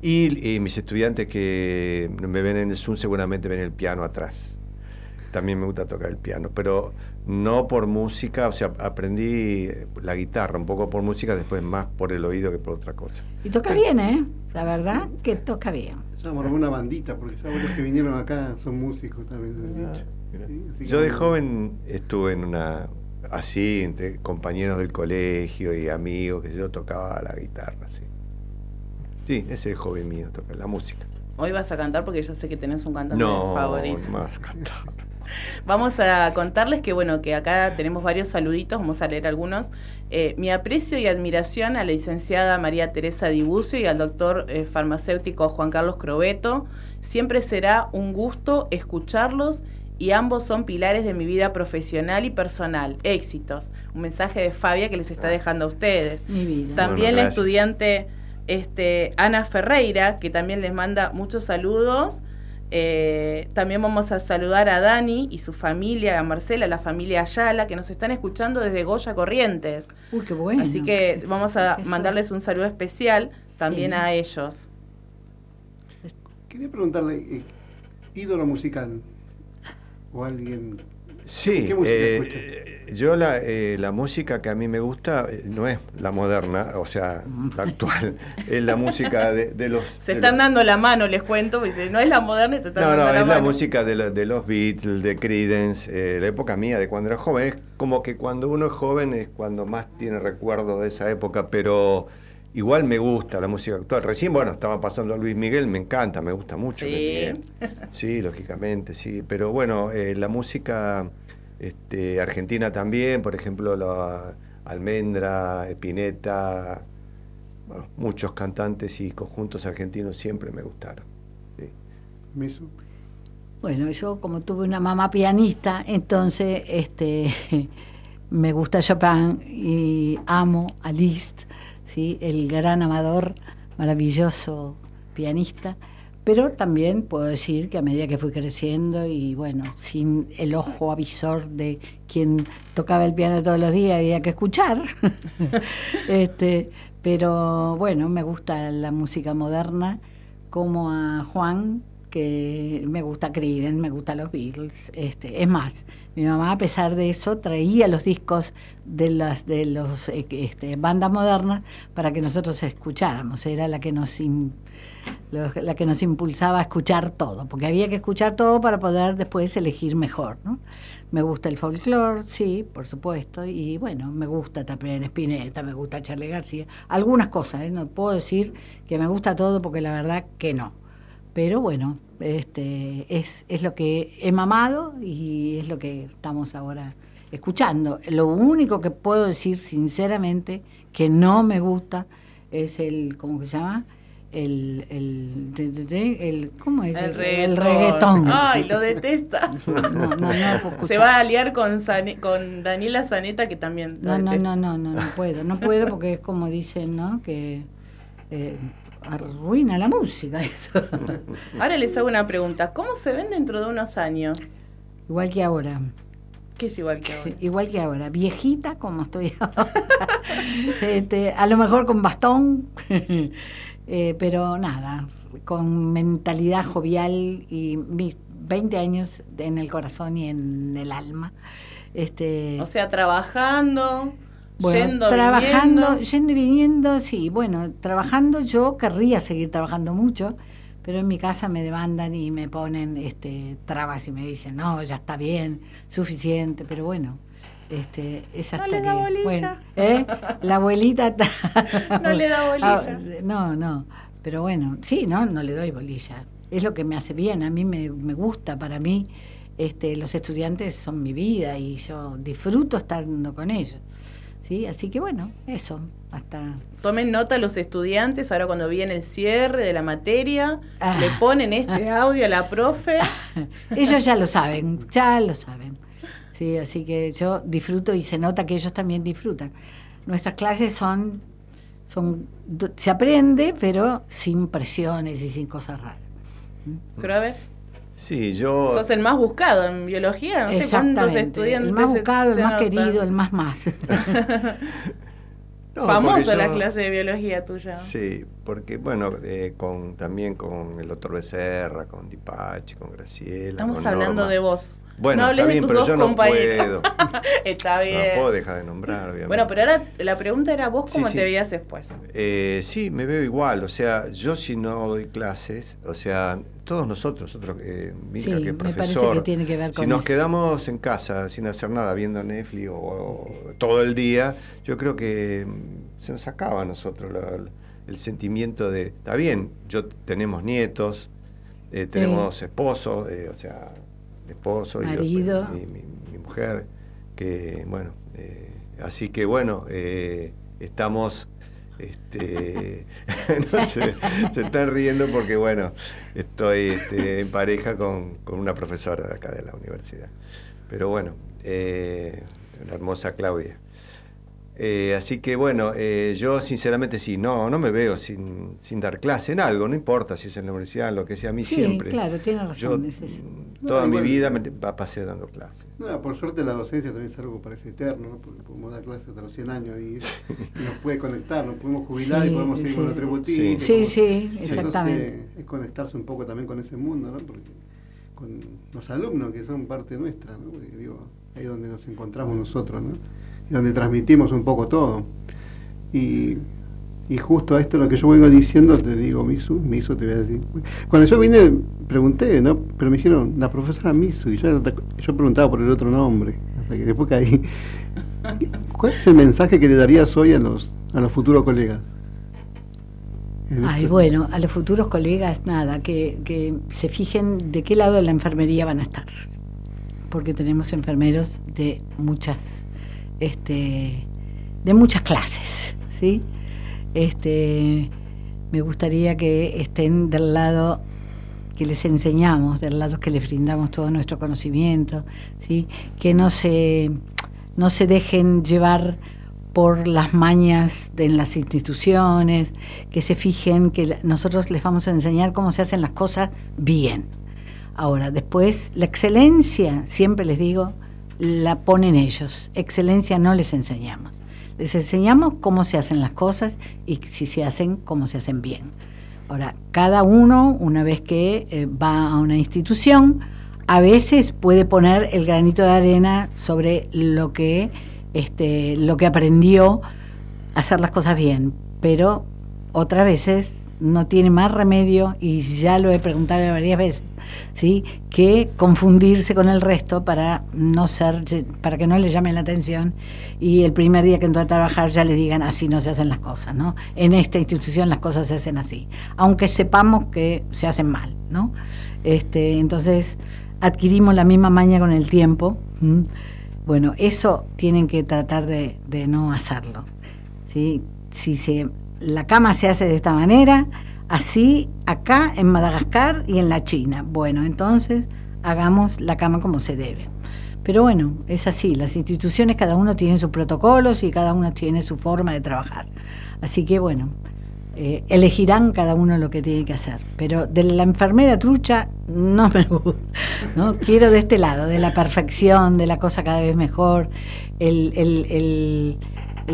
Y, y mis estudiantes que me ven en el Zoom seguramente ven el piano atrás. También me gusta tocar el piano, pero no por música, o sea, aprendí la guitarra un poco por música, después más por el oído que por otra cosa. Y toca bien, ¿eh? La verdad que toca bien. Llamamos una bandita, porque sabemos los que vinieron acá son músicos también, han dicho. Sí, Yo de joven estuve en una, así, entre compañeros del colegio y amigos, que yo tocaba la guitarra, sí. Sí, ese es el hobby mío, tocar la música. Hoy vas a cantar porque yo sé que tenés un cantante No, favorito. no más cantar. Vamos a contarles que bueno, que acá tenemos varios saluditos, vamos a leer algunos. Eh, mi aprecio y admiración a la licenciada María Teresa Dibucio y al doctor eh, farmacéutico Juan Carlos Crobeto. Siempre será un gusto escucharlos y ambos son pilares de mi vida profesional y personal. Éxitos. Un mensaje de Fabia que les está dejando a ustedes. Mi vida. También Bueno, la estudiante este, Ana Ferreira, que también les manda muchos saludos. Eh, también vamos a saludar a Dani y su familia, a Marcela, la familia Ayala, que nos están escuchando desde Goya Corrientes. Uy, qué bueno. Así que vamos a mandarles un saludo especial también Sí. a ellos. Quería preguntarle, eh, ídolo musical o alguien... Sí, ¿Qué música eh, yo la, eh, la música que a mí me gusta eh, no es la moderna, o sea, la actual, es la música de, de los... Se de están los- dando la mano, les cuento, porque no es la moderna, y se están No, dando no, la es la mano. música de, la- de los Beatles, de Creedence, eh, la época mía, de cuando era joven. Es como que cuando uno es joven es cuando más tiene recuerdo de esa época, pero igual me gusta la música actual. Recién, bueno, estaba pasando a Luis Miguel, me encanta, me gusta mucho. Luis Sí. Miguel. Sí, lógicamente, sí. Pero bueno, eh, la música este, argentina también, por ejemplo, la Almendra, Espineta, bueno, muchos cantantes y conjuntos argentinos siempre me gustaron. sí. Bueno, yo como tuve una mamá pianista, entonces este me gusta Chopin y amo a Liszt, ¿sí? el gran amador, maravilloso pianista. Pero también puedo decir que a medida que fui creciendo y bueno, sin el ojo avisor de quien tocaba el piano todos los días, había que escuchar. este, pero bueno, me gusta la música moderna, como a Juan, que me gusta Creedence, me gusta los Beatles. Este, es más, mi mamá a pesar de eso traía los discos de las de los eh, este, bandas modernas para que nosotros escucháramos. Era la que nos la que nos impulsaba a escuchar todo, porque había que escuchar todo para poder después elegir mejor. ¿no? Me gusta el folclore, sí, por supuesto, y bueno, me gusta también Spinetta, me gusta Charlie García, algunas cosas, ¿eh? no puedo decir que me gusta todo porque la verdad que no. Pero bueno, este es, es lo que he mamado y es lo que estamos ahora escuchando. Lo único que puedo decir sinceramente que no me gusta es el, ¿cómo que se llama? El, el, de- de- de- el ¿cómo es? El El reggaetón. Ay, lo detesta. No, no, no. Se va a aliar con, Zane- con Daniela Zaneta, que también. No, no, detesta. no, no, no, no puedo, no puedo porque es como dicen, ¿no? Que eh, arruina la música eso. Ahora les hago una pregunta. ¿Cómo se ven dentro de unos años? Igual que ahora. ¿Qué es igual que ahora? Igual que ahora, viejita como estoy ahora. Este, a lo mejor con bastón, eh, pero nada, con mentalidad jovial y mis 20 años en el corazón y en el alma. Este, O sea, trabajando, bueno, yendo, trabajando, viniendo. yendo y viniendo, sí, bueno, trabajando yo querría seguir trabajando mucho, pero en mi casa me demandan y me ponen este trabas y me dicen, no, ya está bien, suficiente, pero bueno, este, es hasta le que, da bolilla. bueno, ¿eh? la abuelita está- No le da bolilla. Ah, no, no, pero bueno, sí, no, no le doy bolilla, es lo que me hace bien, a mí me, me gusta, para mí este, los estudiantes son mi vida y yo disfruto estando con ellos. ¿Sí? Así que bueno, eso, hasta... Tomen nota los estudiantes, ahora cuando viene el cierre de la materia, Ah. le ponen este audio a la profe. Ellos ya lo saben, ya lo saben. Sí, así que yo disfruto y se nota que ellos también disfrutan. Nuestras clases son, son se aprende, pero sin presiones y sin cosas raras. Pero a ver, Sí, yo... sos el más buscado en biología, no sé cuántos estudiantes. el más se- buscado, el se más notan. querido, el más más. No, Famosa la yo- clase de biología tuya. Sí, porque bueno, eh, con también con el doctor Becerra, con Dipachi, con Graciela. Estamos con hablando Norma. de vos. Bueno, no hables está bien, de tus pero dos yo no compañeros. puedo. Está No bien. puedo dejar de nombrar, obviamente. bueno, pero ahora la pregunta era vos cómo sí. te veías después. Eh, sí, me veo igual. O sea, yo si no doy clases, o sea, todos nosotros, nosotros, eh, Milka, Sí, que es me parece profesor, que tiene que ver si con nos eso. quedamos en casa sin hacer nada, viendo Netflix o, o todo el día, yo creo que mm, se nos acaba a nosotros la- el sentimiento de, está bien, yo tenemos nietos, eh, tenemos esposos, eh, o sea, esposo y mi, mi- mi mujer, que bueno, eh, así que bueno, eh, estamos, este, no sé, se están riendo porque bueno, estoy este, en pareja con, con una profesora de acá de la universidad, pero bueno, eh, la hermosa Claudia. Eh, así que bueno, eh, yo sinceramente sí, no, no me veo sin, sin dar clase en algo, no importa si es en la universidad, lo que sea, a mí Sí, siempre. claro, tiene razón, Yo, es eso. mm, toda No, mi vida me pasé dando clases. No, por suerte la docencia también es algo que parece eterno, ¿no? porque podemos dar clases hasta los 100 años y, y nos puede conectar, nos podemos jubilar Sí, y podemos seguir sí. con nuestra botija. Sí, como- sí, Entonces, exactamente. es conectarse un poco también con ese mundo, ¿no? Porque con los alumnos que son parte nuestra, ¿no? Porque, digo, ahí es donde nos encontramos nosotros, ¿no? Donde transmitimos un poco todo. Y, y justo a esto lo que yo vengo diciendo, te digo, Misu, Misu te voy a decir. Cuando yo vine, pregunté, ¿no? Pero me dijeron, la profesora Misu, y yo, yo preguntaba por el otro nombre, hasta que después caí. ¿Cuál es el mensaje que le darías hoy a los, a los futuros colegas? Ay, bueno, a los futuros colegas, nada, que, que se fijen de qué lado de la enfermería van a estar. Porque tenemos enfermeros de muchas, este, de muchas clases, ¿sí? Este, me gustaría que estén del lado que les enseñamos, del lado que les brindamos todo nuestro conocimiento, ¿sí? Que no se, no se dejen llevar por las mañas de en las instituciones, que se fijen que nosotros les vamos a enseñar cómo se hacen las cosas bien. Ahora, después, la excelencia, siempre les digo, la ponen ellos. Excelencia no les enseñamos. Les enseñamos cómo se hacen las cosas y si se hacen, cómo se hacen bien. Ahora, cada uno, una vez que eh, va a una institución, a veces puede poner el granito de arena sobre lo que, este, lo que aprendió a hacer las cosas bien, pero otras veces no tiene más remedio, y ya lo he preguntado varias veces, ¿sí? que confundirse con el resto para no ser, para que no le llamen la atención y el primer día que entró a trabajar ya le digan así no se hacen las cosas, ¿no? En esta institución las cosas se hacen así, aunque sepamos que se hacen mal, ¿no? Este, entonces adquirimos la misma maña con el tiempo. Bueno, eso tienen que tratar de, no hacerlo. ¿sí? Si se la cama se hace de esta manera, así acá en Madagascar y en la China. Bueno, entonces hagamos la cama como se debe. Pero bueno, es así, las instituciones cada uno tiene sus protocolos y cada uno tiene su forma de trabajar. Así que bueno, eh, elegirán cada uno lo que tiene que hacer. Pero de la enfermera trucha no me gusta. ¿no? Quiero de este lado, de la perfección, de la cosa cada vez mejor, el, el el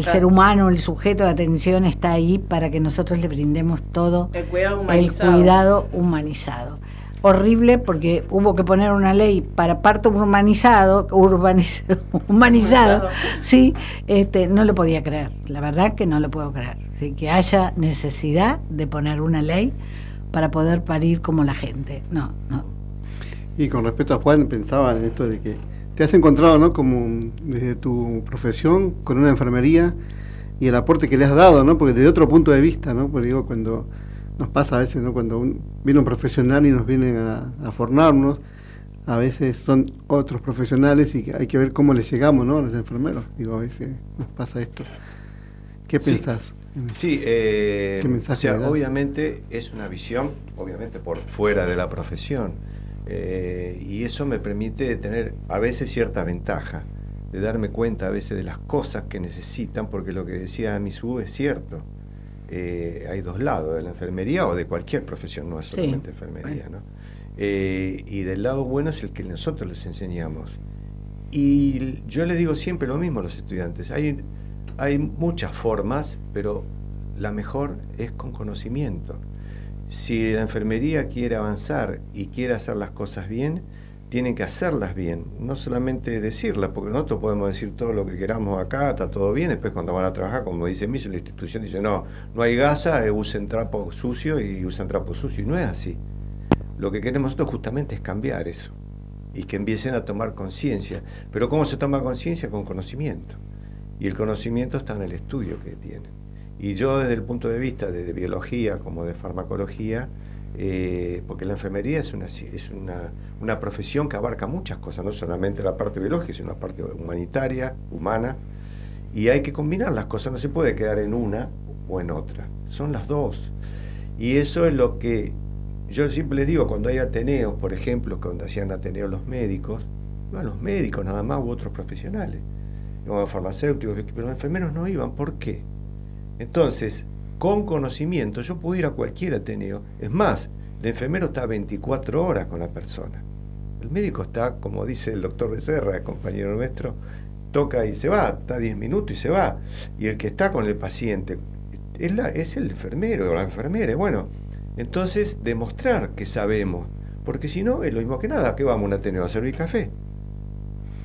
ser humano, el sujeto de atención está ahí para que nosotros le brindemos todo el cuidado humanizado. El cuidado humanizado. Horrible porque hubo que poner una ley para parto urbanizado, urbanizado, humanizado, sí, este, no lo podía creer, la verdad que no lo puedo creer. que haya necesidad de poner una ley para poder parir como la gente. No, no. Y con respecto a Juan, pensaba en esto de que te has encontrado, ¿no? Como desde tu profesión, con una enfermería y el aporte que le has dado, ¿no? Porque desde otro punto de vista, ¿no? Porque digo, cuando nos pasa a veces, ¿no? Cuando viene un profesional y nos vienen a, a, formarnos, a veces son otros profesionales y hay que ver cómo les llegamos, ¿no? A los enfermeros. Digo, a veces nos pasa esto. ¿Qué pensás? Sí, eh, o sea, obviamente es una visión, obviamente por fuera de la profesión eh, y eso me permite tener a veces cierta ventaja, de darme cuenta a veces de las cosas que necesitan, porque lo que decía Misu es cierto. Eh, hay dos lados, de la enfermería o de cualquier profesión, no es solamente enfermería. ¿no? Eh, y del lado bueno es el que nosotros les enseñamos. Y yo les digo siempre lo mismo a los estudiantes, hay, hay muchas formas, pero la mejor es con conocimiento si la enfermería quiere avanzar y quiere hacer las cosas bien, tienen que hacerlas bien, no solamente decirlas, porque nosotros podemos decir todo lo que queramos acá, está todo bien, después cuando van a trabajar, como dice Miso, la institución dice, no, no hay gasa, eh, usen trapo sucio y usan trapo sucio, y no es así. Lo que queremos nosotros justamente es cambiar eso, y que empiecen a tomar conciencia. Pero ¿cómo se toma conciencia? Con conocimiento. Y el conocimiento está en el estudio que tienen. Y yo desde el punto de vista de, biología como de farmacología, eh, porque la enfermería es, una, es una, una, profesión que abarca muchas cosas, no solamente la parte biológica, sino la parte humanitaria, humana, y hay que combinar las cosas, no se puede quedar en una o en otra, son las dos. Y eso es lo que yo siempre les digo, cuando hay ateneos, por ejemplo, cuando hacían ateneos los médicos, no los médicos nada más u otros profesionales, los farmacéuticos, pero los enfermeros no iban, ¿por qué? Entonces, con conocimiento, yo puedo ir a cualquier Ateneo. Es más, el enfermero está 24 horas con la persona. El médico está, como dice el doctor Becerra, compañero nuestro, toca y se va, está 10 minutos y se va. Y el que está con el paciente es, es el enfermero o la enfermera. Bueno, entonces demostrar que sabemos, porque si no es lo mismo que nada, que vamos a un Ateneo a servir café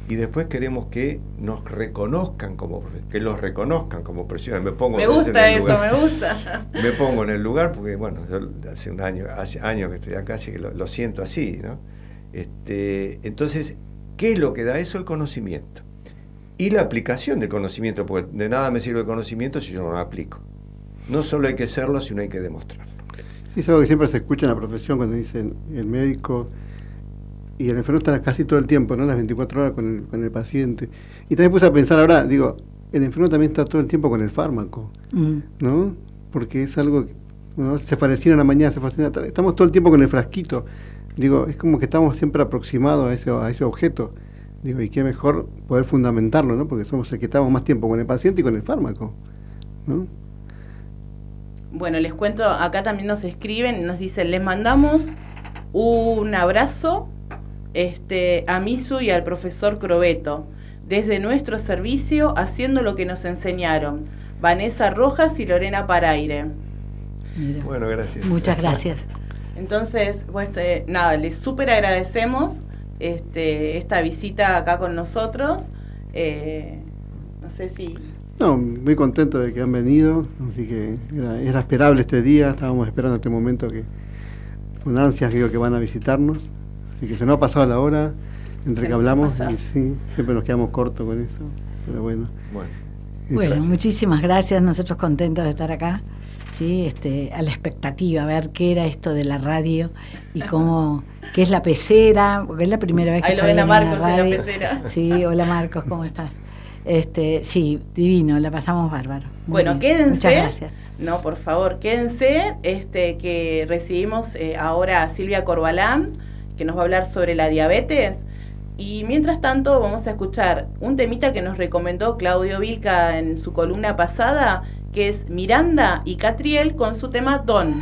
y después queremos que nos reconozcan como que los reconozcan como profesionales. Me pongo me gusta eso, me gusta. Me pongo en el lugar porque bueno, yo hace un año, hace años que estoy acá, así que lo, siento así, ¿no? Este, entonces, ¿qué es lo que da eso? El conocimiento. Y la aplicación del conocimiento, porque de nada me sirve el conocimiento si yo no lo aplico. No solo hay que serlo, sino hay que demostrarlo. es algo que siempre se escucha en la profesión cuando dicen el médico y el enfermo está casi todo el tiempo, ¿no? Las 24 horas con el, con el paciente. Y también puse a pensar ahora, digo, el enfermo también está todo el tiempo con el fármaco, mm. ¿no? Porque es algo que ¿no? se fascina en la mañana, se fascina, estamos todo el tiempo con el frasquito. Digo, es como que estamos siempre aproximados a ese, a ese objeto. Digo, y qué mejor poder fundamentarlo, ¿no? Porque somos el que estamos más tiempo con el paciente y con el fármaco, ¿no? Bueno, les cuento, acá también nos escriben, nos dicen, les mandamos un abrazo este, a Misu y al profesor Crobeto, desde nuestro servicio haciendo lo que nos enseñaron, Vanessa Rojas y Lorena Paraire. Mira. Bueno, gracias. Muchas gracias. Entonces, pues, eh, nada, les súper agradecemos este, esta visita acá con nosotros. Eh, no sé si... No, muy contento de que han venido, así que era, era esperable este día, estábamos esperando este momento que con ansias digo que van a visitarnos, así que se nos ha pasado la hora entre Se que hablamos y sí, siempre nos quedamos cortos con eso, pero bueno. Bueno. Bueno, Gracias. muchísimas gracias, nosotros contentos de estar acá, sí, este, a la expectativa, a ver qué era esto de la radio y cómo, qué es la pecera, porque es la primera vez que Ahí lo ven a en Marcos en la radio. pecera. Sí, hola Marcos, ¿cómo estás? Este, sí, divino, la pasamos bárbaro. Muy Bueno, bien, quédense. Muchas gracias. No, por favor, quédense, este, que recibimos eh, ahora a Silvia Corbalán, que nos va a hablar sobre la diabetes. Y mientras tanto vamos a escuchar un temita que nos recomendó Claudio Vilca en su columna pasada, que es Miranda y Catriel con su tema Don.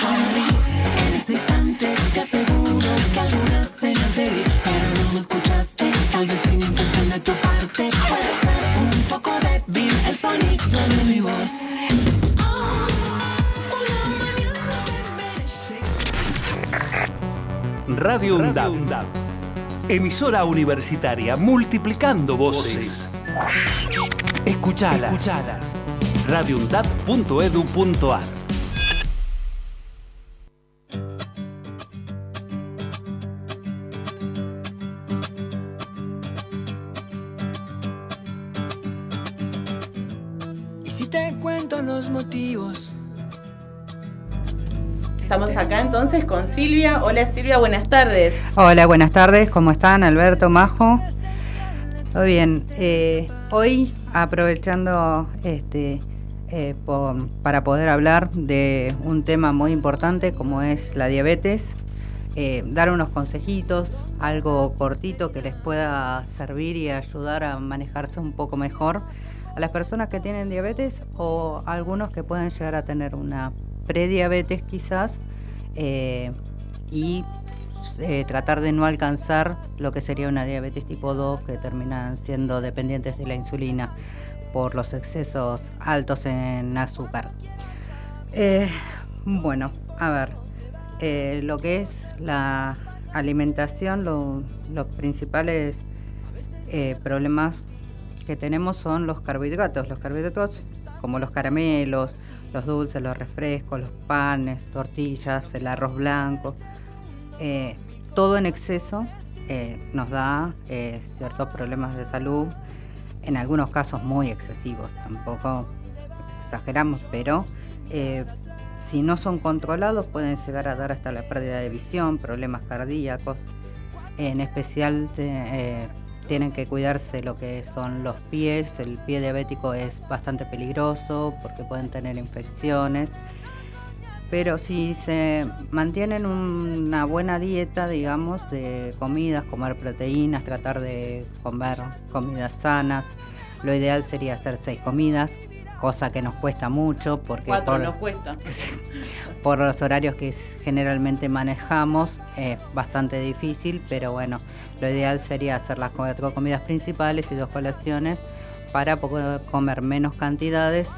Para mí, en ese instante te aseguro que alguna señal te di, pero no me escuchaste, tal vez sin intención de tu parte, puede ser un poco débil el sonido de mi voz. Radio UNDAB. Emisora universitaria multiplicando voces. Escuchalas. Escuchalas. radioundab.edu.ar Estamos acá entonces con Silvia. Hola Silvia, buenas tardes. Hola, buenas tardes, ¿cómo están? Alberto, Majo. Todo bien. Eh, hoy, aprovechando este, eh, para poder hablar de un tema muy importante como es la diabetes, eh, dar unos consejitos, algo cortito que les pueda servir y ayudar a manejarse un poco mejor a las personas que tienen diabetes o algunos que pueden llegar a tener una prediabetes quizás eh, y eh, tratar de no alcanzar lo que sería una diabetes tipo 2 que terminan siendo dependientes de la insulina por los excesos altos en azúcar. Eh, bueno, a ver, lo que es la alimentación, lo- los principales eh, problemas que tenemos son los carbohidratos. Los carbohidratos como los caramelos, los dulces, los refrescos, los panes, tortillas, el arroz blanco. eh, todo en exceso eh, nos da eh, ciertos problemas de salud, en algunos casos muy excesivos, tampoco exageramos, pero si no son controlados pueden llegar a dar hasta la pérdida de visión, problemas cardíacos. En especial tienen que cuidarse lo que son los pies. El pie diabético es bastante peligroso porque pueden tener infecciones. Pero si se mantienen una buena dieta, digamos, de comidas, comer proteínas, tratar de comer comidas sanas, lo ideal sería hacer seis comidas, cosa que nos cuesta mucho porque Cuatro por- nos cuesta. por los horarios que generalmente manejamos es bastante difícil, pero bueno, lo ideal sería hacer las cuatro comidas principales y dos colaciones para poder comer menos cantidades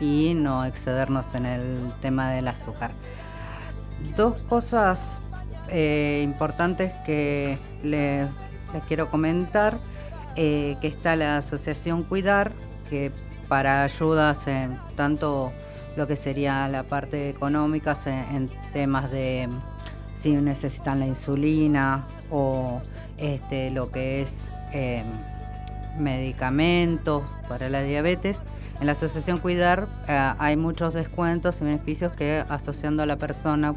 y no excedernos en el tema del azúcar. Dos cosas eh, importantes que les, les quiero comentar, eh, que está la Asociación Cuidar, que para ayudas en tanto lo que sería la parte económica en temas de si necesitan la insulina o este, lo que es eh, medicamentos para la diabetes. En la asociación Cuidar eh, hay muchos descuentos y beneficios que asociando a la persona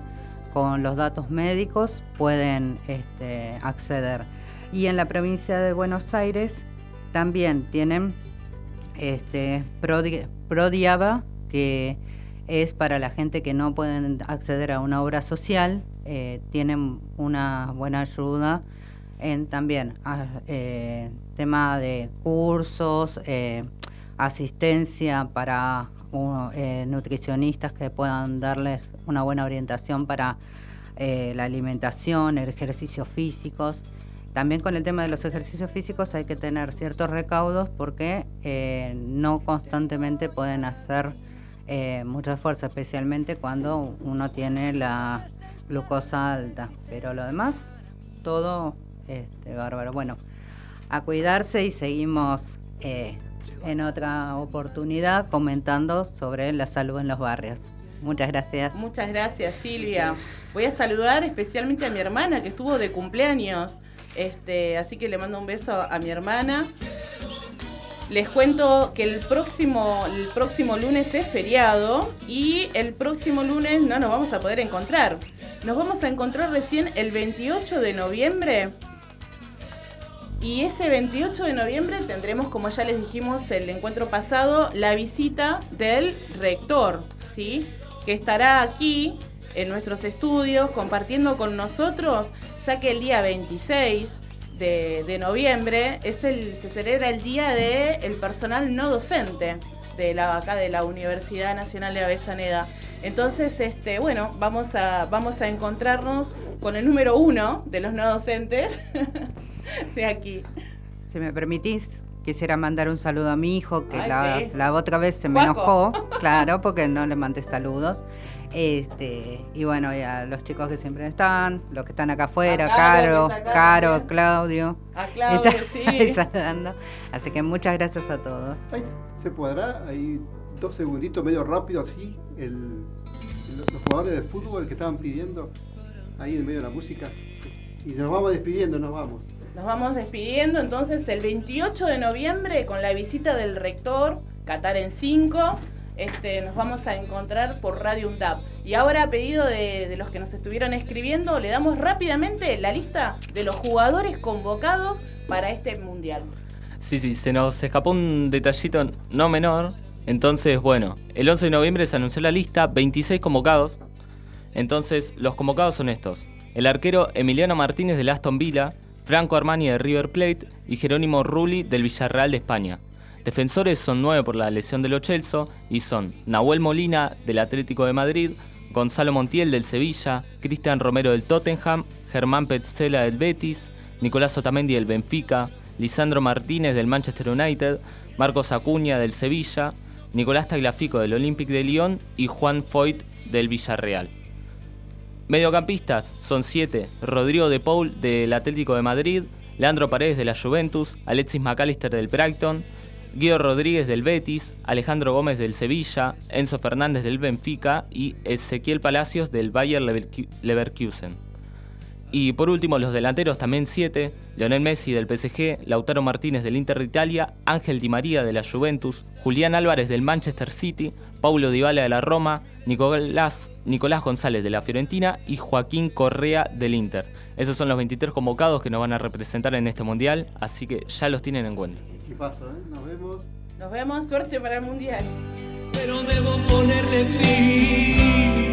con los datos médicos pueden este, acceder. Y en la provincia de Buenos Aires también tienen este, Prodi- Prodiaba, que es para la gente que no pueden acceder a una obra social, eh, tienen una buena ayuda en también ah, eh, tema de cursos, eh, asistencia para uh, eh, nutricionistas que puedan darles una buena orientación para la alimentación, ejercicios físicos. También con el tema de los ejercicios físicos hay que tener ciertos recaudos porque eh, no constantemente pueden hacer eh, mucho esfuerzo, especialmente cuando uno tiene la glucosa alta. Pero lo demás, todo este, bárbaro. Bueno, a cuidarse y seguimos eh, en otra oportunidad comentando sobre la salud en los barrios. Muchas gracias. Muchas gracias, Silvia. Voy a saludar especialmente a mi hermana que estuvo de cumpleaños. Este, así que le mando un beso a mi hermana. Les cuento que el próximo, el próximo lunes es feriado y el próximo lunes no nos vamos a poder encontrar. Nos vamos a encontrar recién el 28 de noviembre. Y ese 28 de noviembre tendremos, como ya les dijimos el encuentro pasado, la visita del rector, ¿sí? Que estará aquí en nuestros estudios compartiendo con nosotros, ya que el día 26 de, de noviembre es el, se celebra el día del personal no docente de la, acá de la Universidad Nacional de Avellaneda. Entonces, este, bueno, vamos a, vamos a encontrarnos con el número uno de los no docentes de aquí. Si me permitís, quisiera mandar un saludo a mi hijo, que Ay, la, sí. la otra vez se me Juaco. enojó, claro, porque no le mandé saludos. Este, y bueno, y a los chicos que siempre están, los que están acá afuera, A Caro, acá Caro, también. Claudio. A Claudio, Está sí. ahí saludando. Así que muchas gracias a todos. Ay, ¿Se podrá? Ahí dos segunditos medio rápido así, el, los jugadores de fútbol que estaban pidiendo ahí en medio de la música. Y nos vamos despidiendo, nos vamos. Nos vamos despidiendo entonces el 28 de noviembre con la visita del rector, Qatar en 5. Este, nos vamos a encontrar por Radio UNDAP. Y ahora, a pedido de, los que nos estuvieron escribiendo, le damos rápidamente la lista de los jugadores convocados para este mundial. Sí, sí, se nos escapó un detallito no menor. Entonces, bueno, el 11 de noviembre se anunció la lista, 26 convocados. Entonces, los convocados son estos. El arquero Emiliano Martínez del Aston Villa, Franco Armani de River Plate y Jerónimo Rulli del Villarreal de España. Defensores son nueve por la lesión de Lo Celso y son Nahuel Molina del Atlético de Madrid, Gonzalo Montiel del Sevilla, Cristian Romero del Tottenham, Germán Petzela del Betis, Nicolás Otamendi del Benfica, Lisandro Martínez del Manchester United, Marcos Acuña del Sevilla, Nicolás Tagliafico del Olympique de Lyon y Juan Foyt del Villarreal. Mediocampistas son siete: Rodrigo de Paul del Atlético de Madrid, Leandro Paredes de la Juventus, Alexis McAllister del Brighton, Guido Rodríguez del Betis, Alejandro Gómez del Sevilla, Enzo Fernández del Benfica y Ezequiel Palacios del Bayer Leverku- Leverkusen. Y por último, los delanteros también siete, Lionel Messi del PSG, Lautaro Martínez del Inter de Italia, Ángel Di María de la Juventus, Julián Álvarez del Manchester City, Paulo Dybala de la Roma, Nicolás, Nicolás González de la Fiorentina y Joaquín Correa del Inter. Esos son los 23 convocados que nos van a representar en este mundial, así que ya los tienen en cuenta. Equipazo, ¿eh? Nos vemos. Nos vemos, suerte para el mundial. Pero debo ponerle fin.